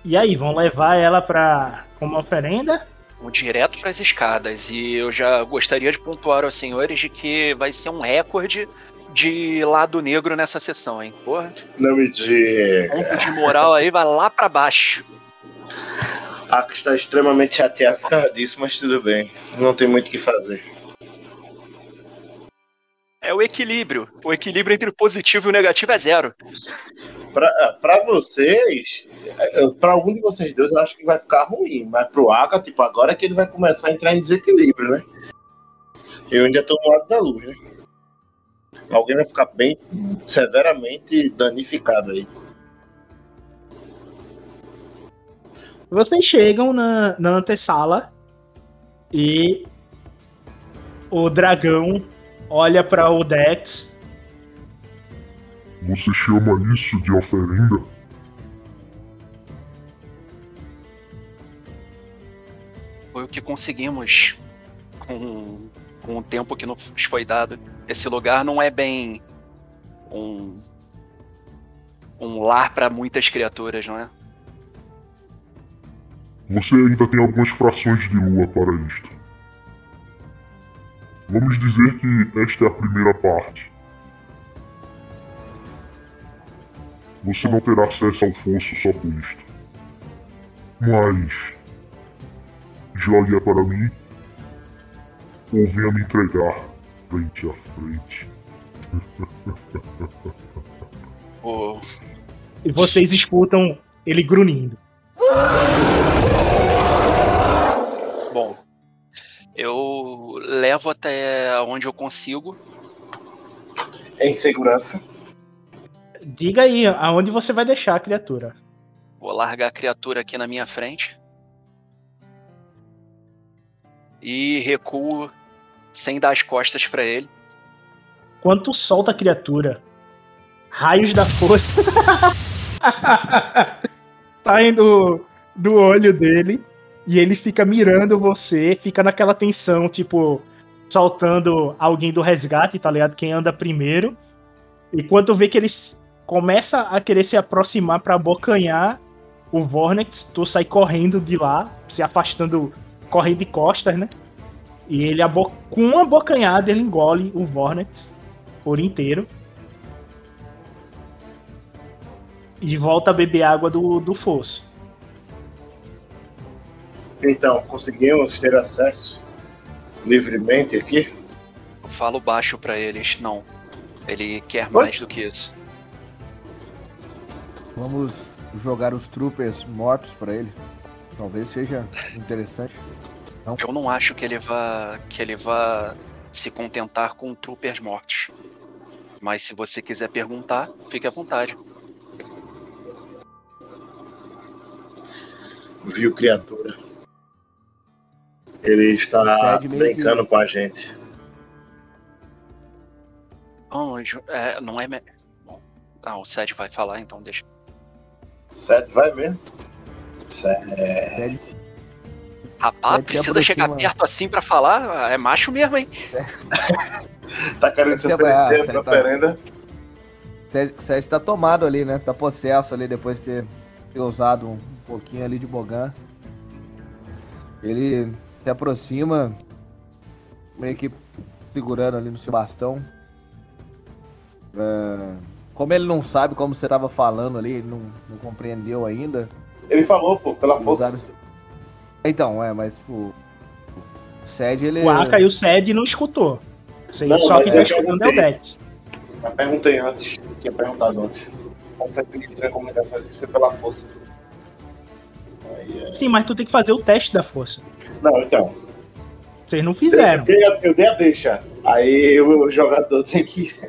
E aí, vão levar ela para como oferenda? Vamos direto para as escadas. E eu já gostaria de pontuar aos senhores de que vai ser um recorde de lado negro nessa sessão, hein? Porra. Não me diga. Ponto de moral aí vai lá para baixo. Aka está extremamente chateado por causa disso, mas tudo bem. Não tem muito o que fazer. É o equilíbrio. O equilíbrio entre o positivo e o negativo é zero. Pra, ah, vocês, pra algum de vocês dois, eu acho que vai ficar ruim. Mas pro Aka, tipo, agora é que ele vai começar a entrar em desequilíbrio, né? Eu ainda tô no lado da luz, né? Alguém vai ficar bem severamente danificado aí. Vocês chegam na, na antessala e o dragão olha para o Dex. Você chama isso de oferenda? Foi o que conseguimos com, com o tempo que nos foi dado. Esse lugar não é bem um, um lar para muitas criaturas, não é? Você ainda tem algumas frações de lua para isto. Vamos dizer que esta é a primeira parte. Você não terá acesso ao fosso só por isto. Mas. Jogue-a para mim. Ou venha me entregar frente a frente. O, E vocês escutam ele grunhindo. Bom, eu levo até onde eu consigo. Em segurança. Diga aí, aonde você vai deixar a criatura? Vou largar a criatura aqui na minha frente. E recuo sem dar as costas pra ele. Quando tu solta a criatura, raios da força saem do, do olho dele e ele fica mirando você, fica naquela tensão, tipo, soltando alguém do resgate, tá ligado? Quem anda primeiro. E quando vê que ele começa a querer se aproximar pra abocanhar o Vornex, tu sai correndo de lá, se afastando, correndo de costas, né? E ele, com uma abocanhada, ele engole o Vornex por inteiro. E volta a beber água do, do fosso. Então, conseguimos ter acesso livremente aqui? Eu falo baixo pra eles. Não. Ele quer mais do que isso. Vamos jogar os troopers mortos pra ele. Talvez seja interessante. Eu não acho que ele vá. que ele vá se contentar com troopers mortos. Mas se você quiser perguntar, fique à vontade. Viu, criatura? Ele está brincando com a gente. Bom, é, não é. me- Bom, ah, o Sed vai falar, então deixa. Certo, vai mesmo? Rapaz, Sed se precisa chegar perto assim pra falar? É macho mesmo, hein? Tá querendo se oferecer pra você tá- Sérgio tá tomado ali, né? Tá possesso ali depois de ter, ter usado um pouquinho ali de Bogan. Ele se aproxima, meio que segurando ali no seu bastão. É, como ele não sabe como você tava falando ali, ele não, não compreendeu ainda. Ele falou, pô, pela força. usaram- Então, é, mas o. O Sed, ele. O Aka e o Sed não escutou. Não, só quem tá eu escutando é o perguntei. Dex. Mas perguntei antes, tinha perguntado antes. Como foi que ele entrou em comunicação? Que foi pela força. Sim, mas tu tem que fazer o teste da força. Não, então. Vocês não fizeram. Eu dei, a- eu dei a deixa. Aí o jogador tem que.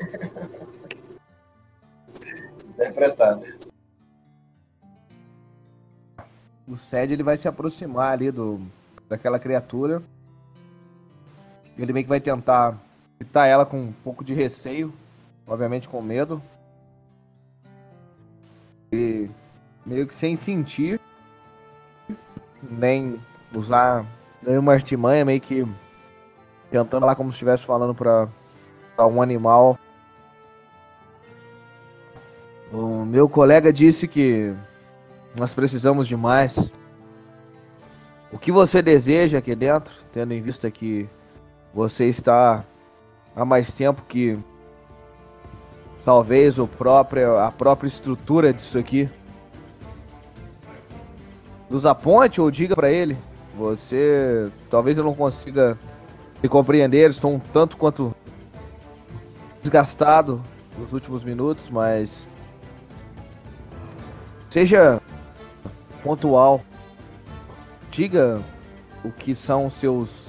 interpretar, né? O Sed ele vai se aproximar ali do daquela criatura. Ele meio que vai tentar evitar ela com um pouco de receio. obviamente com medo. E meio que sem sentir, nem usar nenhuma artimanha, meio que tentando lá como se estivesse falando para um animal. O meu colega disse que nós precisamos de mais. O que você deseja aqui dentro, tendo em vista que você está há mais tempo que talvez o próprio, a própria estrutura disso aqui nos aponte ou diga para ele. Você talvez eu não consiga me compreender, estou um tanto quanto desgastado nos últimos minutos, mas seja pontual. Diga o que são seus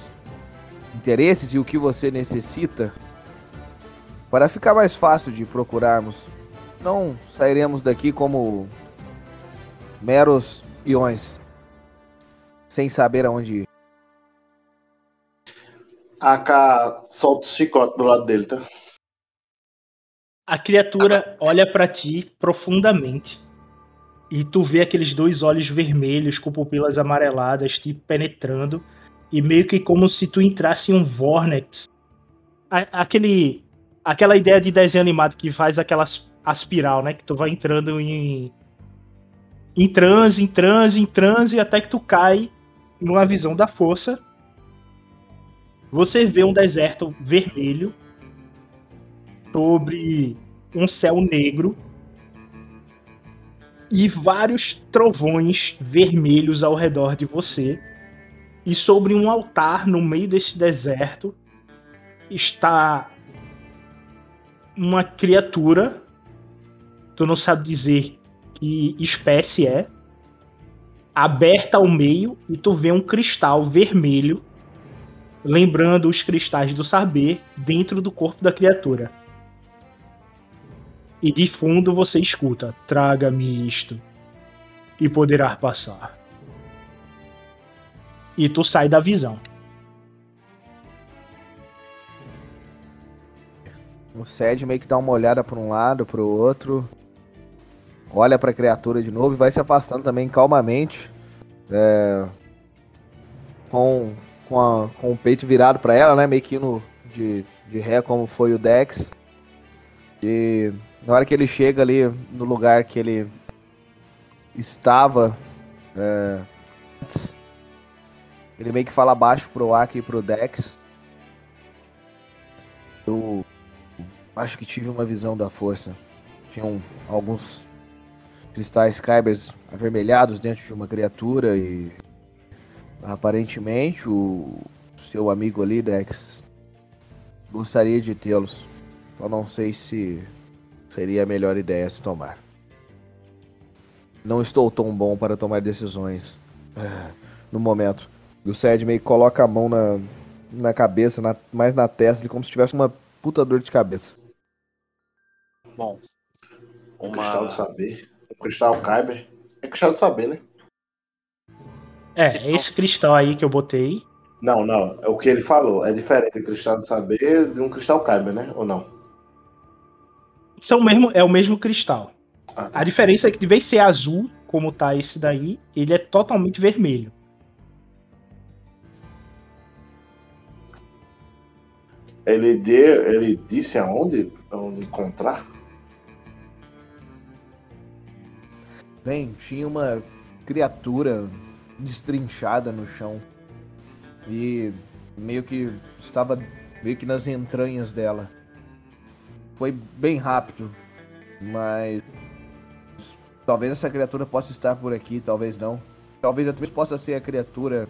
interesses e o que você necessita para ficar mais fácil de procurarmos. Não sairemos daqui como meros peões sem saber aonde ir. AK solta o chicote do lado dele, tá? A criatura olha para ti profundamente. E tu vê aqueles dois olhos vermelhos com pupilas amareladas te penetrando. E meio que como se tu entrasse em um Vornex. Aquele. Aquela ideia de desenho animado que faz aquelas aspiral, né? Que tu vai entrando em. Em transe, em transe, em transe, até que tu cai numa visão da força. Você vê um deserto vermelho sobre um céu negro e vários trovões vermelhos ao redor de você. E sobre um altar no meio desse deserto está uma criatura. Tu não sabe dizer que espécie é. Aberta ao meio e tu vê um cristal vermelho, lembrando os cristais do saber, dentro do corpo da criatura. E de fundo você escuta: Traga-me isto, e poderá passar. E tu sai da visão. O Sed meio que dá uma olhada para um lado, para o outro. Olha para a criatura de novo e vai se afastando também calmamente. É, com, com, a, com o peito virado para ela, né? Meio que no, de, de ré, como foi o Dex. E na hora que ele chega ali no lugar que ele estava é, antes, ele meio que fala baixo pro Aki e pro Dex. Eu acho que tive uma visão da força. Tinham alguns cristais Kybers avermelhados dentro de uma criatura e aparentemente o seu amigo ali, Dex, gostaria de tê-los. Eu não sei se seria a melhor ideia se tomar. Não estou tão bom para tomar decisões ah, no momento. O Sed meio que coloca a mão na, na cabeça, na, mais na testa, como se tivesse uma puta dor de cabeça. Bom, O cristal do saber. O cristal Kyber. É cristal do saber, né? É, esse cristal aí que eu botei. Não, não. É o que ele falou. É diferente do cristal do saber de um cristal Kyber, né? Ou não? São mesmo, é o mesmo cristal. Ah, tá. A diferença é que, de vez de ser azul, como tá esse daí, ele é totalmente vermelho. Ele, deu, ele disse aonde? Onde encontrar? Bem, tinha uma criatura destrinchada no chão. E meio que estava meio que nas entranhas dela. Foi bem rápido, mas talvez essa criatura possa estar por aqui, talvez não. Talvez até possa ser a criatura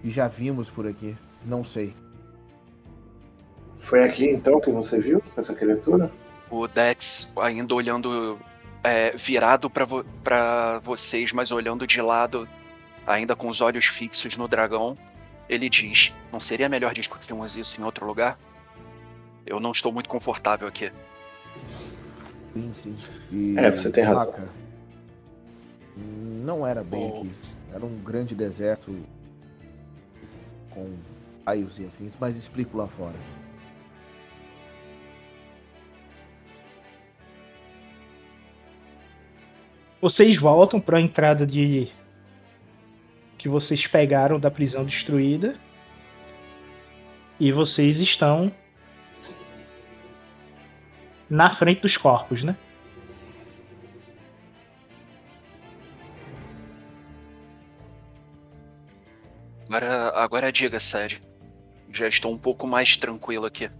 que já vimos por aqui, não sei. Foi aqui então que você viu essa criatura? o Dex ainda olhando é, virado pra vo pra vocês, mas olhando de lado, ainda com os olhos fixos no dragão, ele diz: Não seria melhor discutirmos isso em outro lugar? Eu não estou muito confortável aqui. Sim, sim. E, É, você tem razão. Vaca, Não era bem Oh. aqui. Era um grande deserto com raios e afins, mas explico lá fora. Vocês voltam para a entrada de que vocês pegaram da prisão destruída. E vocês estão na frente dos corpos, né? Agora, agora diga, sério. Já estou um pouco mais tranquilo aqui.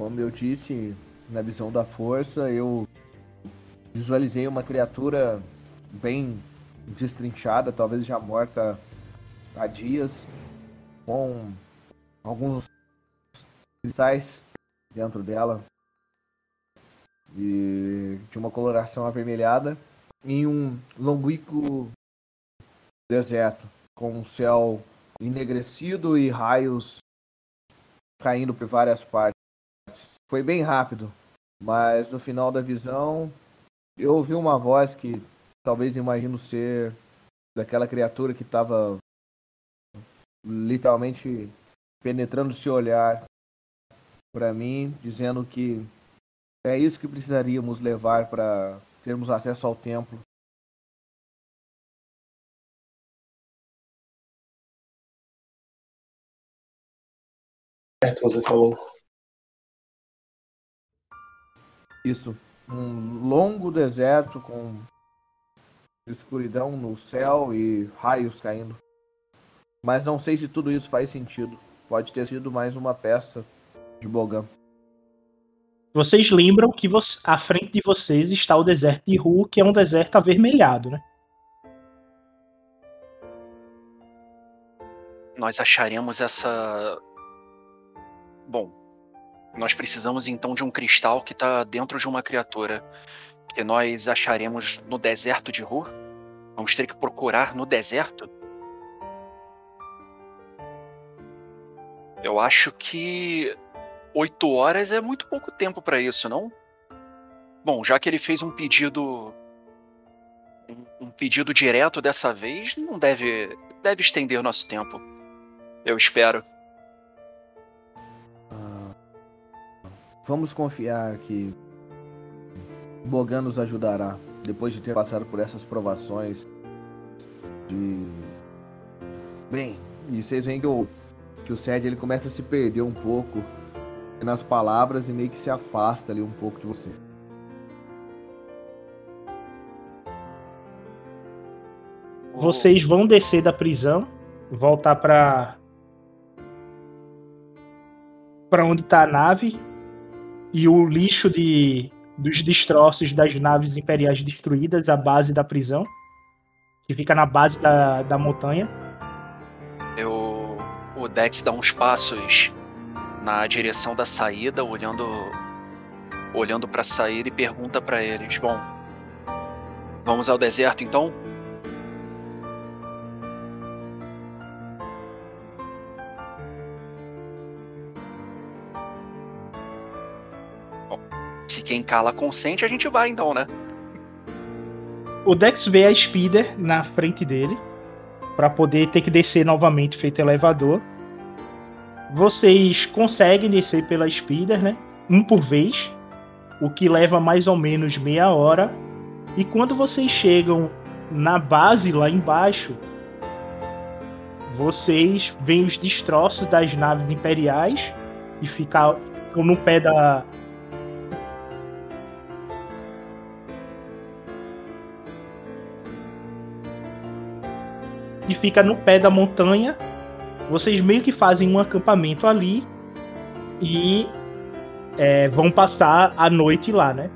Como eu disse, na visão da força, eu visualizei uma criatura bem destrinchada, talvez já morta há dias, com alguns cristais dentro dela e de uma coloração avermelhada em um longínquo deserto com um céu enegrecido e raios caindo por várias partes. Foi bem rápido, mas no final da visão eu ouvi uma voz que talvez imagino ser daquela criatura que estava literalmente penetrando seu olhar para mim, dizendo que é isso que precisaríamos levar para termos acesso ao templo. Certo, você falou. Isso, um longo deserto com escuridão no céu e raios caindo. Mas não sei se tudo isso faz sentido. Pode ter sido mais uma peça de Bogan. Vocês lembram que vo- à frente de vocês está o deserto de Ru, que é um deserto avermelhado, né? Nós acharemos essa. Bom, nós precisamos então de um cristal que está dentro de uma criatura. Que nós acharemos no deserto de Ru. Vamos ter que procurar no deserto. Eu acho que oito horas é muito pouco tempo para isso, não? Bom, já que ele fez um pedido um, pedido direto dessa vez, não deve deve estender nosso tempo. Eu espero. Vamos confiar que Bogan nos ajudará depois de ter passado por essas provações. De... Bem, e vocês veem que o, que o Sed ele começa a se perder um pouco nas palavras e meio que se afasta ali um pouco de vocês. Vocês vão descer da prisão, voltar pra para onde tá a nave e o lixo de dos destroços das naves imperiais destruídas, a base da prisão, que fica na base da, da montanha. Eu, o Dex dá uns passos na direção da saída, olhando olhando para a saída e pergunta para eles: "Bom, vamos ao deserto então?" Quem cala consente, a gente vai então, né? O Dex vê a Spider na frente dele para poder ter que descer novamente feito elevador. Vocês conseguem descer pela Spider, né? Um por vez, o que leva mais ou menos meia hora. E quando vocês chegam na base lá embaixo, vocês veem os destroços das naves imperiais e ficam no pé da, fica no pé da montanha. Vocês meio que fazem um acampamento ali e é, vão passar a noite lá, né?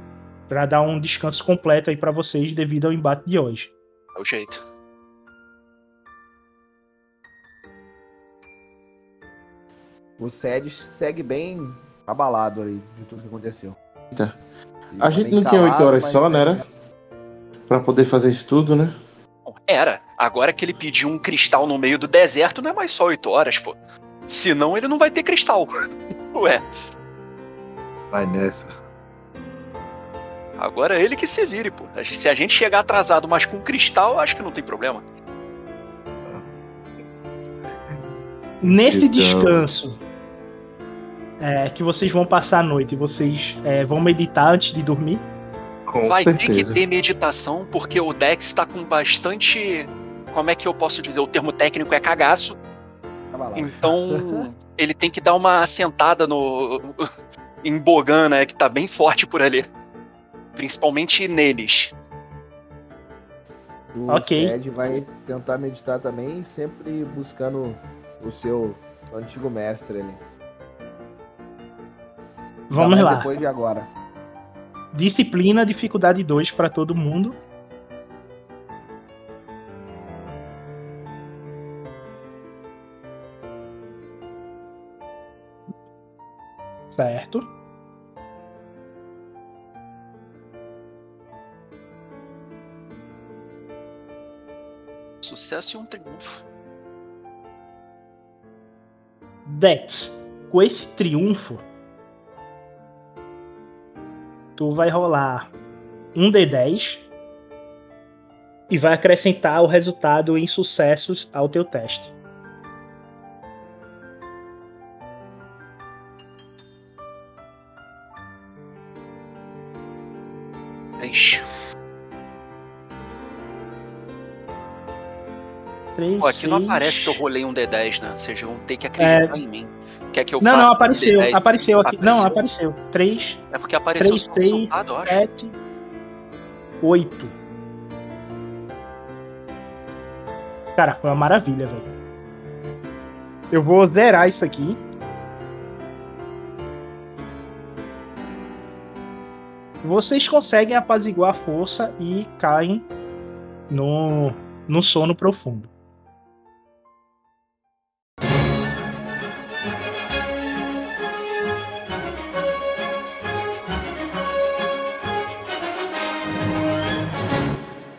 Pra dar um descanso completo aí pra vocês devido ao embate de hoje. É o jeito. O Sed segue bem abalado aí de tudo que aconteceu. Eita. Ele A tá gente não tinha oito calado, horas só, né? Era? Pra poder fazer isso tudo, né? Era. Agora que ele pediu um cristal no meio do deserto, não é mais só 8 horas, pô. Senão ele não vai ter cristal. Ué, Vai nessa. agora é ele que se vire, pô. Se a gente chegar atrasado, mas com cristal, acho que não tem problema. Nesse Então- descanso, é, que vocês vão passar a noite? Vocês é, vão meditar antes de dormir? Com Vai ter que certeza. ter meditação, porque o Dex tá com bastante. Como é que eu posso dizer? O termo técnico é cagaço. Então, ele tem que dar uma assentada no. em Bogan, né? Que tá bem forte por ali. Principalmente neles. O Ok. Sed vai tentar meditar também, sempre buscando o seu antigo mestre ali. Vamos lá. Depois de agora. Disciplina, dificuldade 2 pra todo mundo. Certo. Sucesso e um triunfo. Dex, com esse triunfo, tu vai rolar um D10 e vai acrescentar o resultado em sucessos ao teu teste. Ixi. Três, Pô, aqui não aparece que eu rolei um D10, né? Vocês vão ter que acreditar em mim. Quer que eu Não, não, apareceu. D10? Apareceu aqui. Não, Apareceu? apareceu. 3, É porque apareceu 3, só o 6, resultado, eu acho. 7, 8. Cara, foi uma maravilha, velho. Eu vou zerar isso aqui. Vocês conseguem apaziguar a força e caem no, no sono profundo.